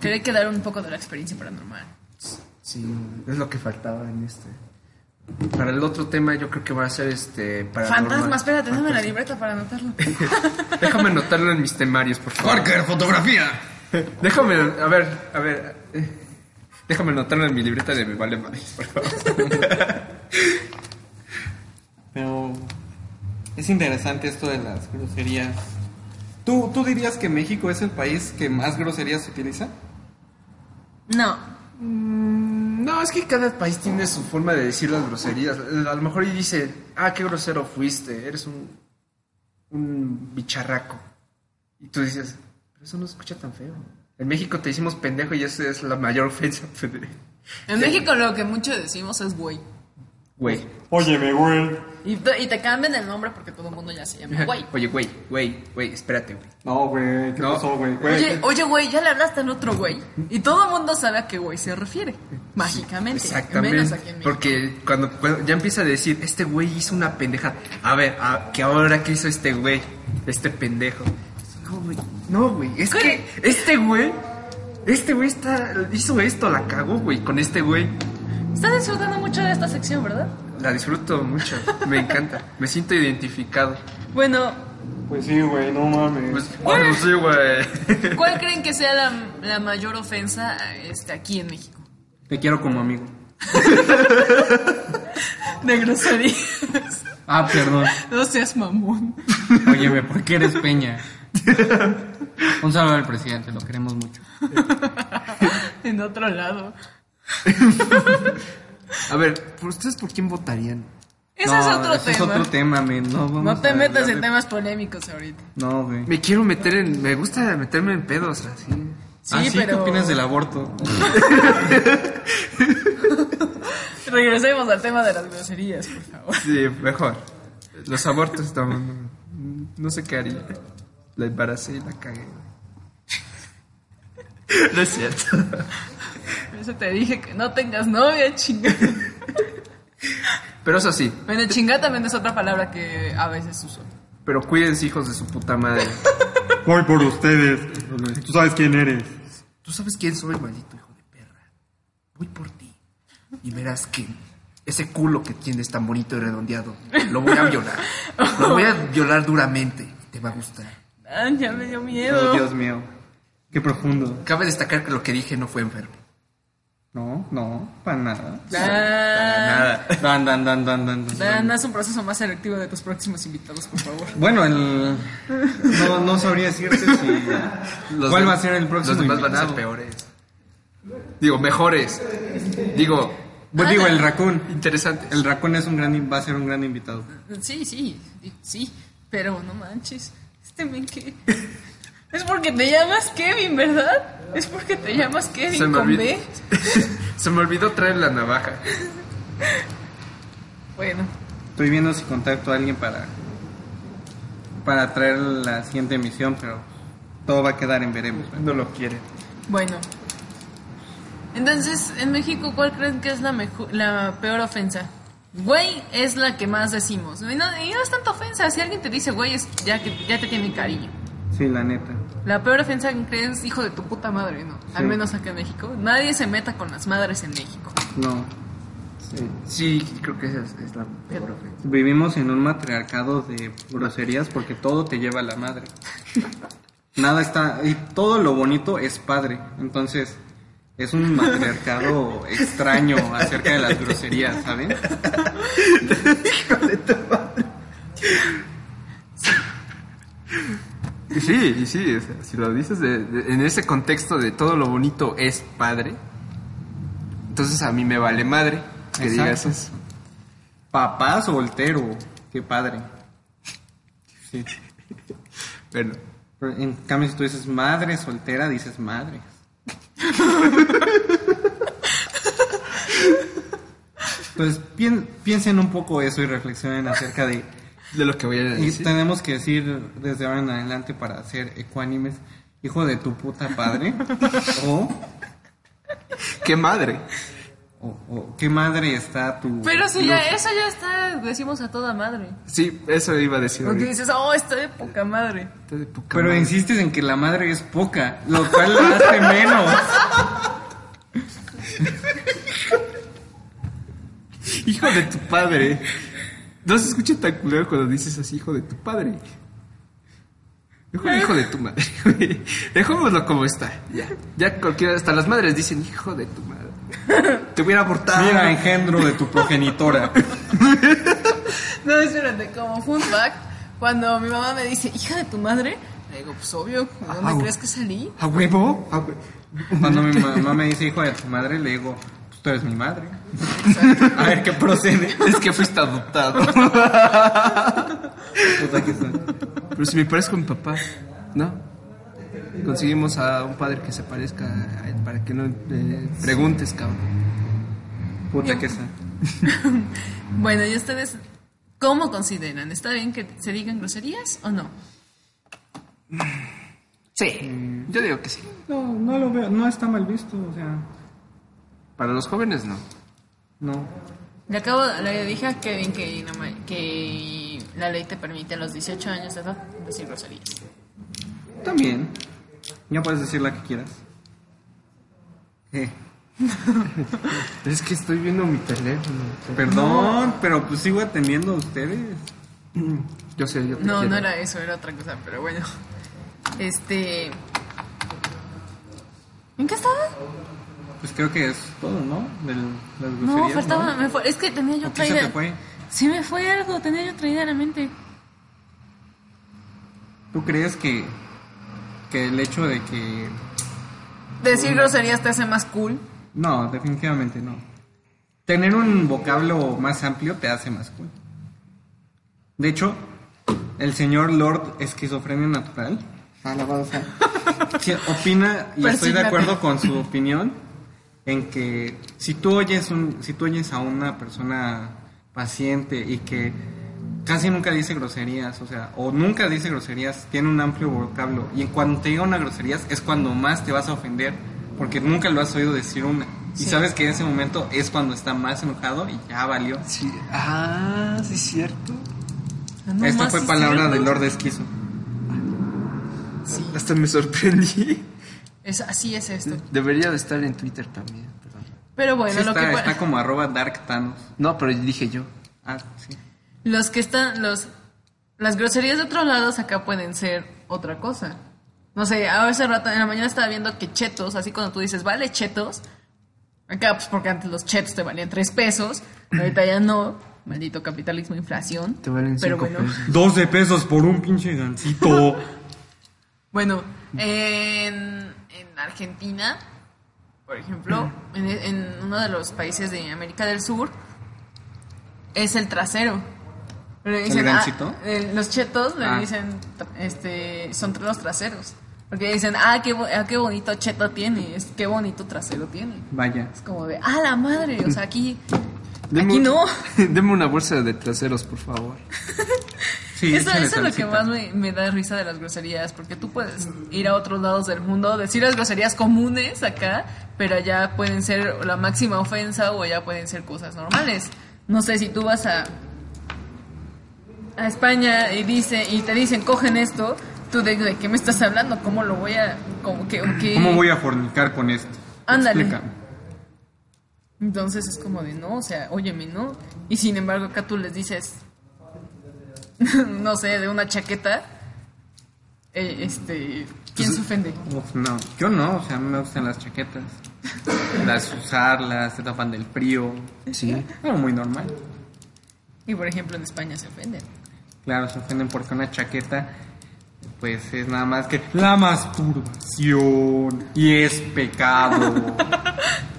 Quería que dar un poco de la experiencia paranormal. sí, es lo que faltaba en este. Para el otro tema yo creo que va a ser este... paranormal. Fantasma, espérate, dame la libreta para anotarlo. Déjame anotarlo en mis temarios, por favor. Parker, fotografía. Déjame, a ver, a ver. eh, Déjame anotarlo en mi libreta de Me Vale Madre, por favor. Pero es interesante esto de las groserías. ¿Tú, ¿Tú dirías que México es el país que más groserías utiliza? No. Mm, No, es que cada país tiene su forma de decir las groserías. A lo mejor y dice, ah, qué grosero fuiste, eres un, un bicharraco. Y tú dices, pero eso no se escucha tan feo. En México te decimos pendejo y esa es la mayor ofensa. En México lo que mucho decimos es güey. Güey. Óyeme, güey. Y, te- y te cambian el nombre porque todo el mundo ya se llama güey. Oye, güey, güey, güey, espérate, güey. No, güey, ¿qué No. pasó, güey? Oye, oye, güey, ya le hablaste al otro güey. Y todo el mundo sabe a qué güey se refiere. Mágicamente. Exactamente. Menos aquí en México. Porque cuando, cuando ya empieza a decir, este güey hizo una pendeja. A ver, a, que ahora qué hizo este güey, este pendejo. No, güey. No, güey. Es que este güey, este güey está, hizo esto, la cagó, güey, con este güey. Estás disfrutando mucho de esta sección, ¿verdad? La disfruto mucho, me encanta, me siento identificado. Bueno, Pues sí, güey, no mames. Pues, bueno, sí, güey. ¿cuál creen que sea la, la mayor ofensa este, aquí en México? Te quiero como amigo. De groserías. Ah, perdón. No seas mamón. Óyeme, ¿por qué eres Peña? Un saludo al presidente, lo queremos mucho. En otro lado. A ver, ¿por ¿ustedes por quién votarían? Ese No, es otro ese tema. es otro tema, men. No, vamos No te a metas hablar en temas polémicos ahorita. No, güey. Me quiero meter en, me gusta meterme en pedos, así. Sí, Ah, ¿sí? pero... ¿Qué opinas del aborto? Regresemos al tema de las groserías, por favor. Sí, mejor. Los abortos estaban. No sé qué haría. La embaracé y la cagué. No es cierto. Por eso te dije que no tengas novia, chinga. Pero eso sí, Bueno, chinga también es otra palabra que a veces uso. pero cuídense, hijos de su puta madre. Voy por ustedes. Tú sabes quién eres. Tú sabes quién soy, maldito hijo de perra. Voy por ti. Y verás que ese culo que tienes tan bonito y redondeado, lo voy a violar. Lo voy a violar duramente. Y te va a gustar. Ah, ya me dio Oh, miedo. Dios mío. Qué profundo. Cabe destacar que lo que dije no fue enfermo. No, no, para nada. Ah, Dan, dan, dan, dan, dan, dan. Dan, haz un proceso más selectivo de tus próximos invitados, por favor. Bueno, el... No, no sabría decirte si... ¿Cuál va a ser el próximo Los demás van a ser invitado? peores. Digo, mejores. Digo, Pues digo, el raccoon. interesantes. El raccoon es un gran, va a ser un gran invitado. Sí, sí, sí, pero no manches. Este men que... Es porque te llamas Kevin, ¿verdad? Es porque te llamas Kevin Se me, con olvidó, B. se me olvidó traer la navaja. Bueno, Estoy viendo si contacto a alguien para... Para traer la siguiente emisión, pero... Todo va a quedar en veremos. ¿verdad? No lo quiere. bueno. Entonces, en México, ¿cuál creen que es la, mejo- la peor ofensa? Güey es la que más decimos. Y no, y no es tanta ofensa. Si alguien te dice güey, es ya que ya te tiene cariño. Sí, la neta. La peor ofensa que crees, hijo de tu puta madre, ¿no? Al menos acá en México. Nadie se meta con las madres en México. No. Sí, creo que esa es, es la peor ofensa. Vivimos en un matriarcado de groserías porque todo te lleva a la madre. Nada está... Y todo lo bonito es padre. Entonces... Es un matriarcado extraño acerca de las groserías, ¿saben? Y Sí, y sí, o sea, si lo dices de- de- en ese contexto de todo lo bonito es padre, entonces a mí me vale madre que Exacto. digas eso. Papá soltero, qué padre. Sí. Bueno, Pero en cambio, si tú dices madre soltera, dices madre. Entonces, pien- piensen un poco eso y reflexionen acerca de... de lo que voy a Y decir. tenemos que decir desde ahora en adelante para ser ecuánimes, hijo de tu puta padre, o, ¡Qué madre! o, o qué madre está tu... Pero si ya, eso ya está, decimos a toda madre. Sí, eso iba a decir. Porque ahorita. dices, oh, está de poca madre. De poca Pero madre. insistes en que la madre es poca, lo cual la hace menos. hijo de tu padre. No se escucha tan culero cuando dices así, hijo de tu padre. Mejor hijo de tu madre, güey. Dejémoslo como está. Ya, ya cualquiera, hasta las madres dicen hijo de tu madre. Te hubiera abortado. Mira, engendro de tu progenitora. No, espérate, como fun fact, cuando mi mamá me dice, hija de tu madre, le digo, pues obvio, ¿de dónde Au. crees que salí? ¿A huevo? ¿A hue- Cuando mi mamá me dice hijo de tu madre, le digo, pues tú eres mi madre. A ver qué procede. Es que fuiste adoptado. Pero si me parezco a mi papá, ¿no? Conseguimos a un padre que se parezca a él para que no eh, preguntes, cabrón. Puta que está. Bueno, ¿y ustedes cómo consideran? ¿Está bien que se digan groserías o no? Sí, yo digo que sí. No, no lo veo, no está mal visto, o sea, Para los jóvenes no. No. Le acabo, le dije a Kevin que, no me- que la ley te permite a los 18 años de edad decir groserías. También. Ya puedes decir la que quieras. Eh, Es que estoy viendo mi teléfono. perdón, pero pues sigo atendiendo a ustedes. Yo sé, yo te No, quiero. no era eso, era otra cosa, pero bueno. Este... ¿En qué estaba? Pues creo que es todo, ¿no? De las No, groserías, faltaba, ¿no? me fue- es que tenía yo ¿O qué otra se idea. te fue? Sí me fue algo, tenía yo otra idea en la mente. ¿Tú crees que, que el hecho de que... Decir groserías te hace más cool. No, definitivamente no. Tener un vocablo más amplio te hace más cool. De hecho, el señor Lord Esquizofrenia Natural alabado sea, que opina y estoy de acuerdo con su opinión en que si tú oyes un, si tú oyes a una persona paciente y que casi nunca dice groserías, o sea, o nunca dice groserías, tiene un amplio vocablo y cuando te diga una groserías es cuando más te vas a ofender porque nunca lo has oído decir una. Y Sí. sabes que en ese momento es cuando está más enojado y ya valió. Sí. Ah, sí, es cierto. No Esta más, fue palabra cierto. del Lord Esquizo. Sí, Hasta me sorprendí. Es, así es esto. Debería de estar en Twitter también. perdón. Pero bueno, Sí lo está, que... está como arroba Dark Thanos. No, pero dije yo. Ah, sí. Los que están, los, las groserías de otros lados acá pueden ser otra cosa. No sé, a hace rato, en la mañana estaba viendo que chetos, así cuando tú dices, vale, chetos. Acá, pues porque antes los chetos te valían tres pesos, ahorita ya no. Maldito capitalismo, inflación. Te valen Pero cinco bueno, pesos. 12 pesos por un pinche gancito. bueno, en, en Argentina, por ejemplo, en, en uno de los países de América del Sur, es el trasero. Le dicen, ah, eh, los chetos le Ah. dicen, este, son los traseros. Porque dicen, ah, qué, ah, qué bonito cheto tiene, es, qué bonito trasero tiene. Vaya. Es como de, ah, la madre, o sea, aquí, Deme aquí no. Deme una bolsa de traseros, por favor. Sí, eso, échale eso es lo que más me, me da risa de las groserías, porque tú puedes ir a otros lados del mundo, decir las groserías comunes acá, pero allá pueden ser la máxima ofensa o allá pueden ser cosas normales. No sé, si tú vas a, a España y dice y te dicen, cogen esto, tú de, ¿de qué me estás hablando? ¿Cómo lo voy a...? Cómo, qué? ¿Cómo voy a fornicar con esto? Ándale. Explícame. Entonces es como de no, o sea, óyeme, ¿no? Y sin embargo acá tú les dices, no sé, de una chaqueta, eh, este, ¿quién se ofende? Uf, no, yo no, o sea, a mí me gustan las chaquetas. Las usarlas, se tapan del frío. Sí. Algo muy normal. Y por ejemplo en España se ofenden. Claro, se ofenden porque una chaqueta, pues es nada más que la masturbación y es pecado.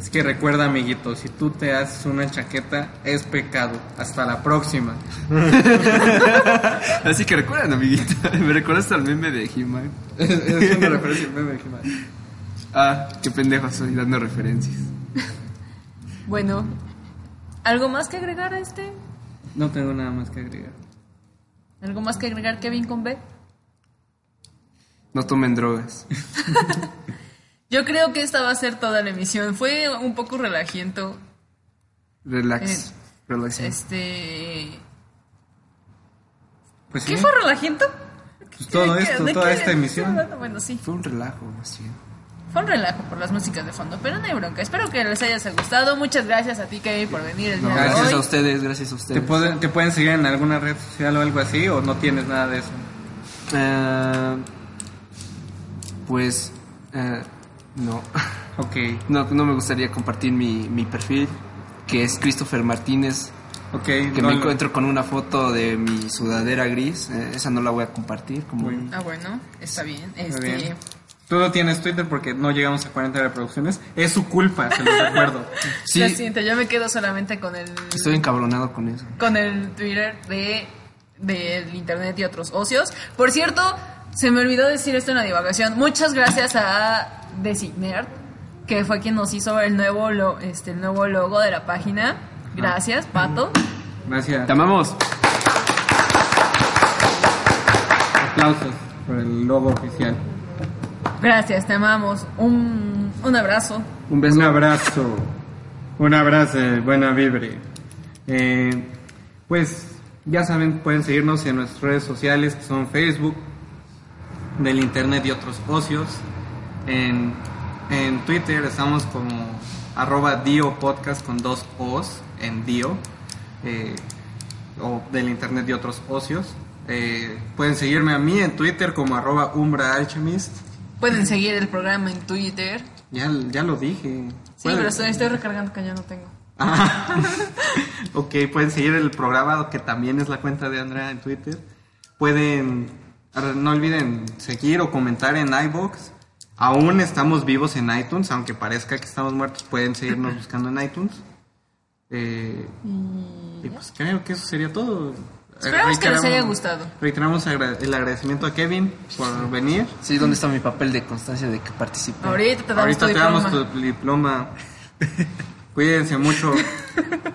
Así que recuerda, amiguito, si tú te haces una chaqueta, es pecado. Hasta la próxima. Así que recuerdan, amiguita. Me recuerdas al meme de He-Man. es una referencia al meme de He-Man. Ah, qué pendejo soy dando referencias. Bueno, ¿algo más que agregar a este? No tengo nada más que agregar. ¿Algo más que agregar Kevin con B? No tomen drogas. Yo creo que esta va a ser toda la emisión. Fue un poco relajiento. Relax. Eh, Relax. Este... Pues ¿Qué sí, fue relajiento? pues todo ¿De qué- esto, de toda qué esta emisión. Bueno, sí. Fue un relajo, más bien. Fue un relajo por las músicas de fondo, pero no hay bronca. Espero que les haya gustado. Muchas gracias a ti, Kevin, por venir el día de Gracias hoy. a ustedes, gracias a ¿Te ustedes. pueden, ¿Te pueden seguir en alguna red social o algo así o no tienes nada de eso? Eh, pues, eh, no. Ok, no. No me gustaría compartir mi, mi perfil, que es Christopher Martínez, ok. que no me lo- encuentro con una foto de mi sudadera gris. eh, esa no la voy a compartir. Como. Ah, bueno, está bien. Muy Este, bien. Tú no tienes Twitter porque no llegamos a 40 reproducciones. Es su culpa, se los recuerdo. Sí, Lo siento, yo me quedo solamente con el estoy encabronado con eso. con el Twitter de del internet y otros ocios. Por cierto, se me olvidó decir esto en la divagación. Muchas gracias a Designerd, que fue quien nos hizo el nuevo lo- este el nuevo logo de la página. Gracias, Pato. Gracias. Te amamos. Aplausos por el logo oficial. Gracias, te amamos. Un, un abrazo. Un beso. Un abrazo. Un abrazo, buena vibre. Eh, pues ya saben, pueden seguirnos en nuestras redes sociales que son Facebook, del Internet y otros ocios. En, en Twitter estamos como arroba Dio Podcast con dos O's en Dio. eh, o del Internet y otros ocios. Eh, pueden seguirme a mí en Twitter como arroba Umbra Alchemist. Pueden seguir el programa en Twitter. Ya, ya lo dije. Sí, Pueden- pero estoy, estoy recargando que ya no tengo. Ah, ok, pueden seguir el programa que también es la cuenta de Andrea en Twitter. Pueden, no olviden seguir o comentar en iBox. Aún estamos vivos en iTunes, aunque parezca que estamos muertos, pueden seguirnos buscando en iTunes. Eh, y pues creo que eso sería todo. Esperamos que les haya gustado. Reiteramos el agradecimiento a Kevin por venir. Sí, ¿dónde está mi papel de constancia de que participé? Ahorita te damos Ahorita tu te damos diploma. tu diploma. Cuídense mucho.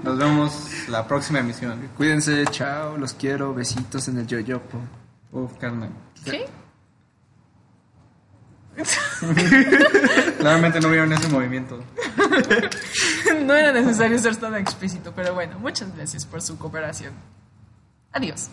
Nos vemos la próxima emisión. Cuídense, chao, los quiero, besitos en el yoyopo. Uf, carnal. ¿Qué? Claramente no vieron ese movimiento. No era necesario ser tan explícito, pero bueno, muchas gracias por su cooperación. Adiós.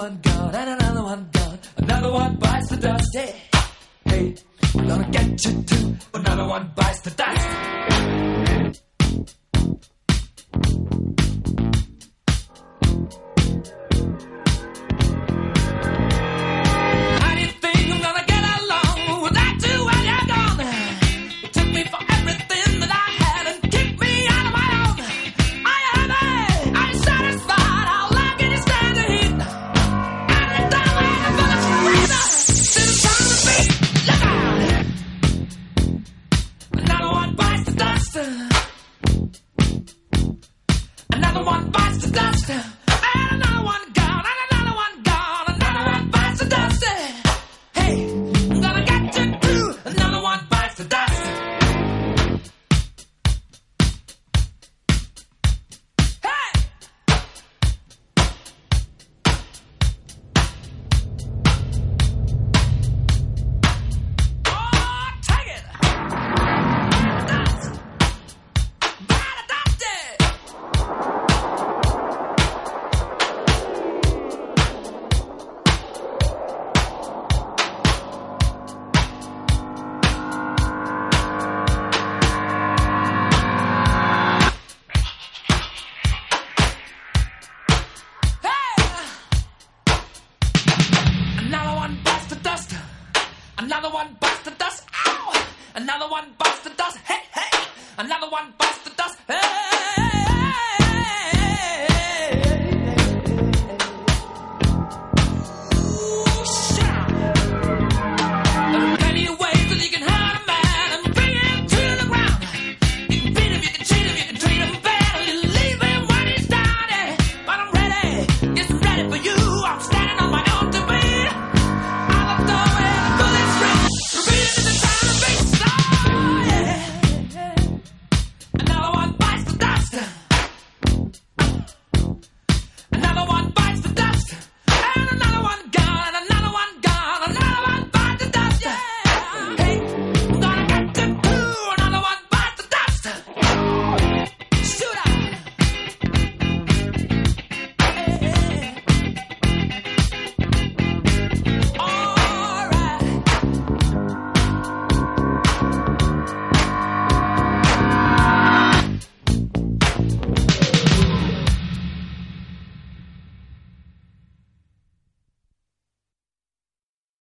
One gone, and another one gone. Another one bites the dust. Hey, hey, gonna get you too. Another one bites the dust.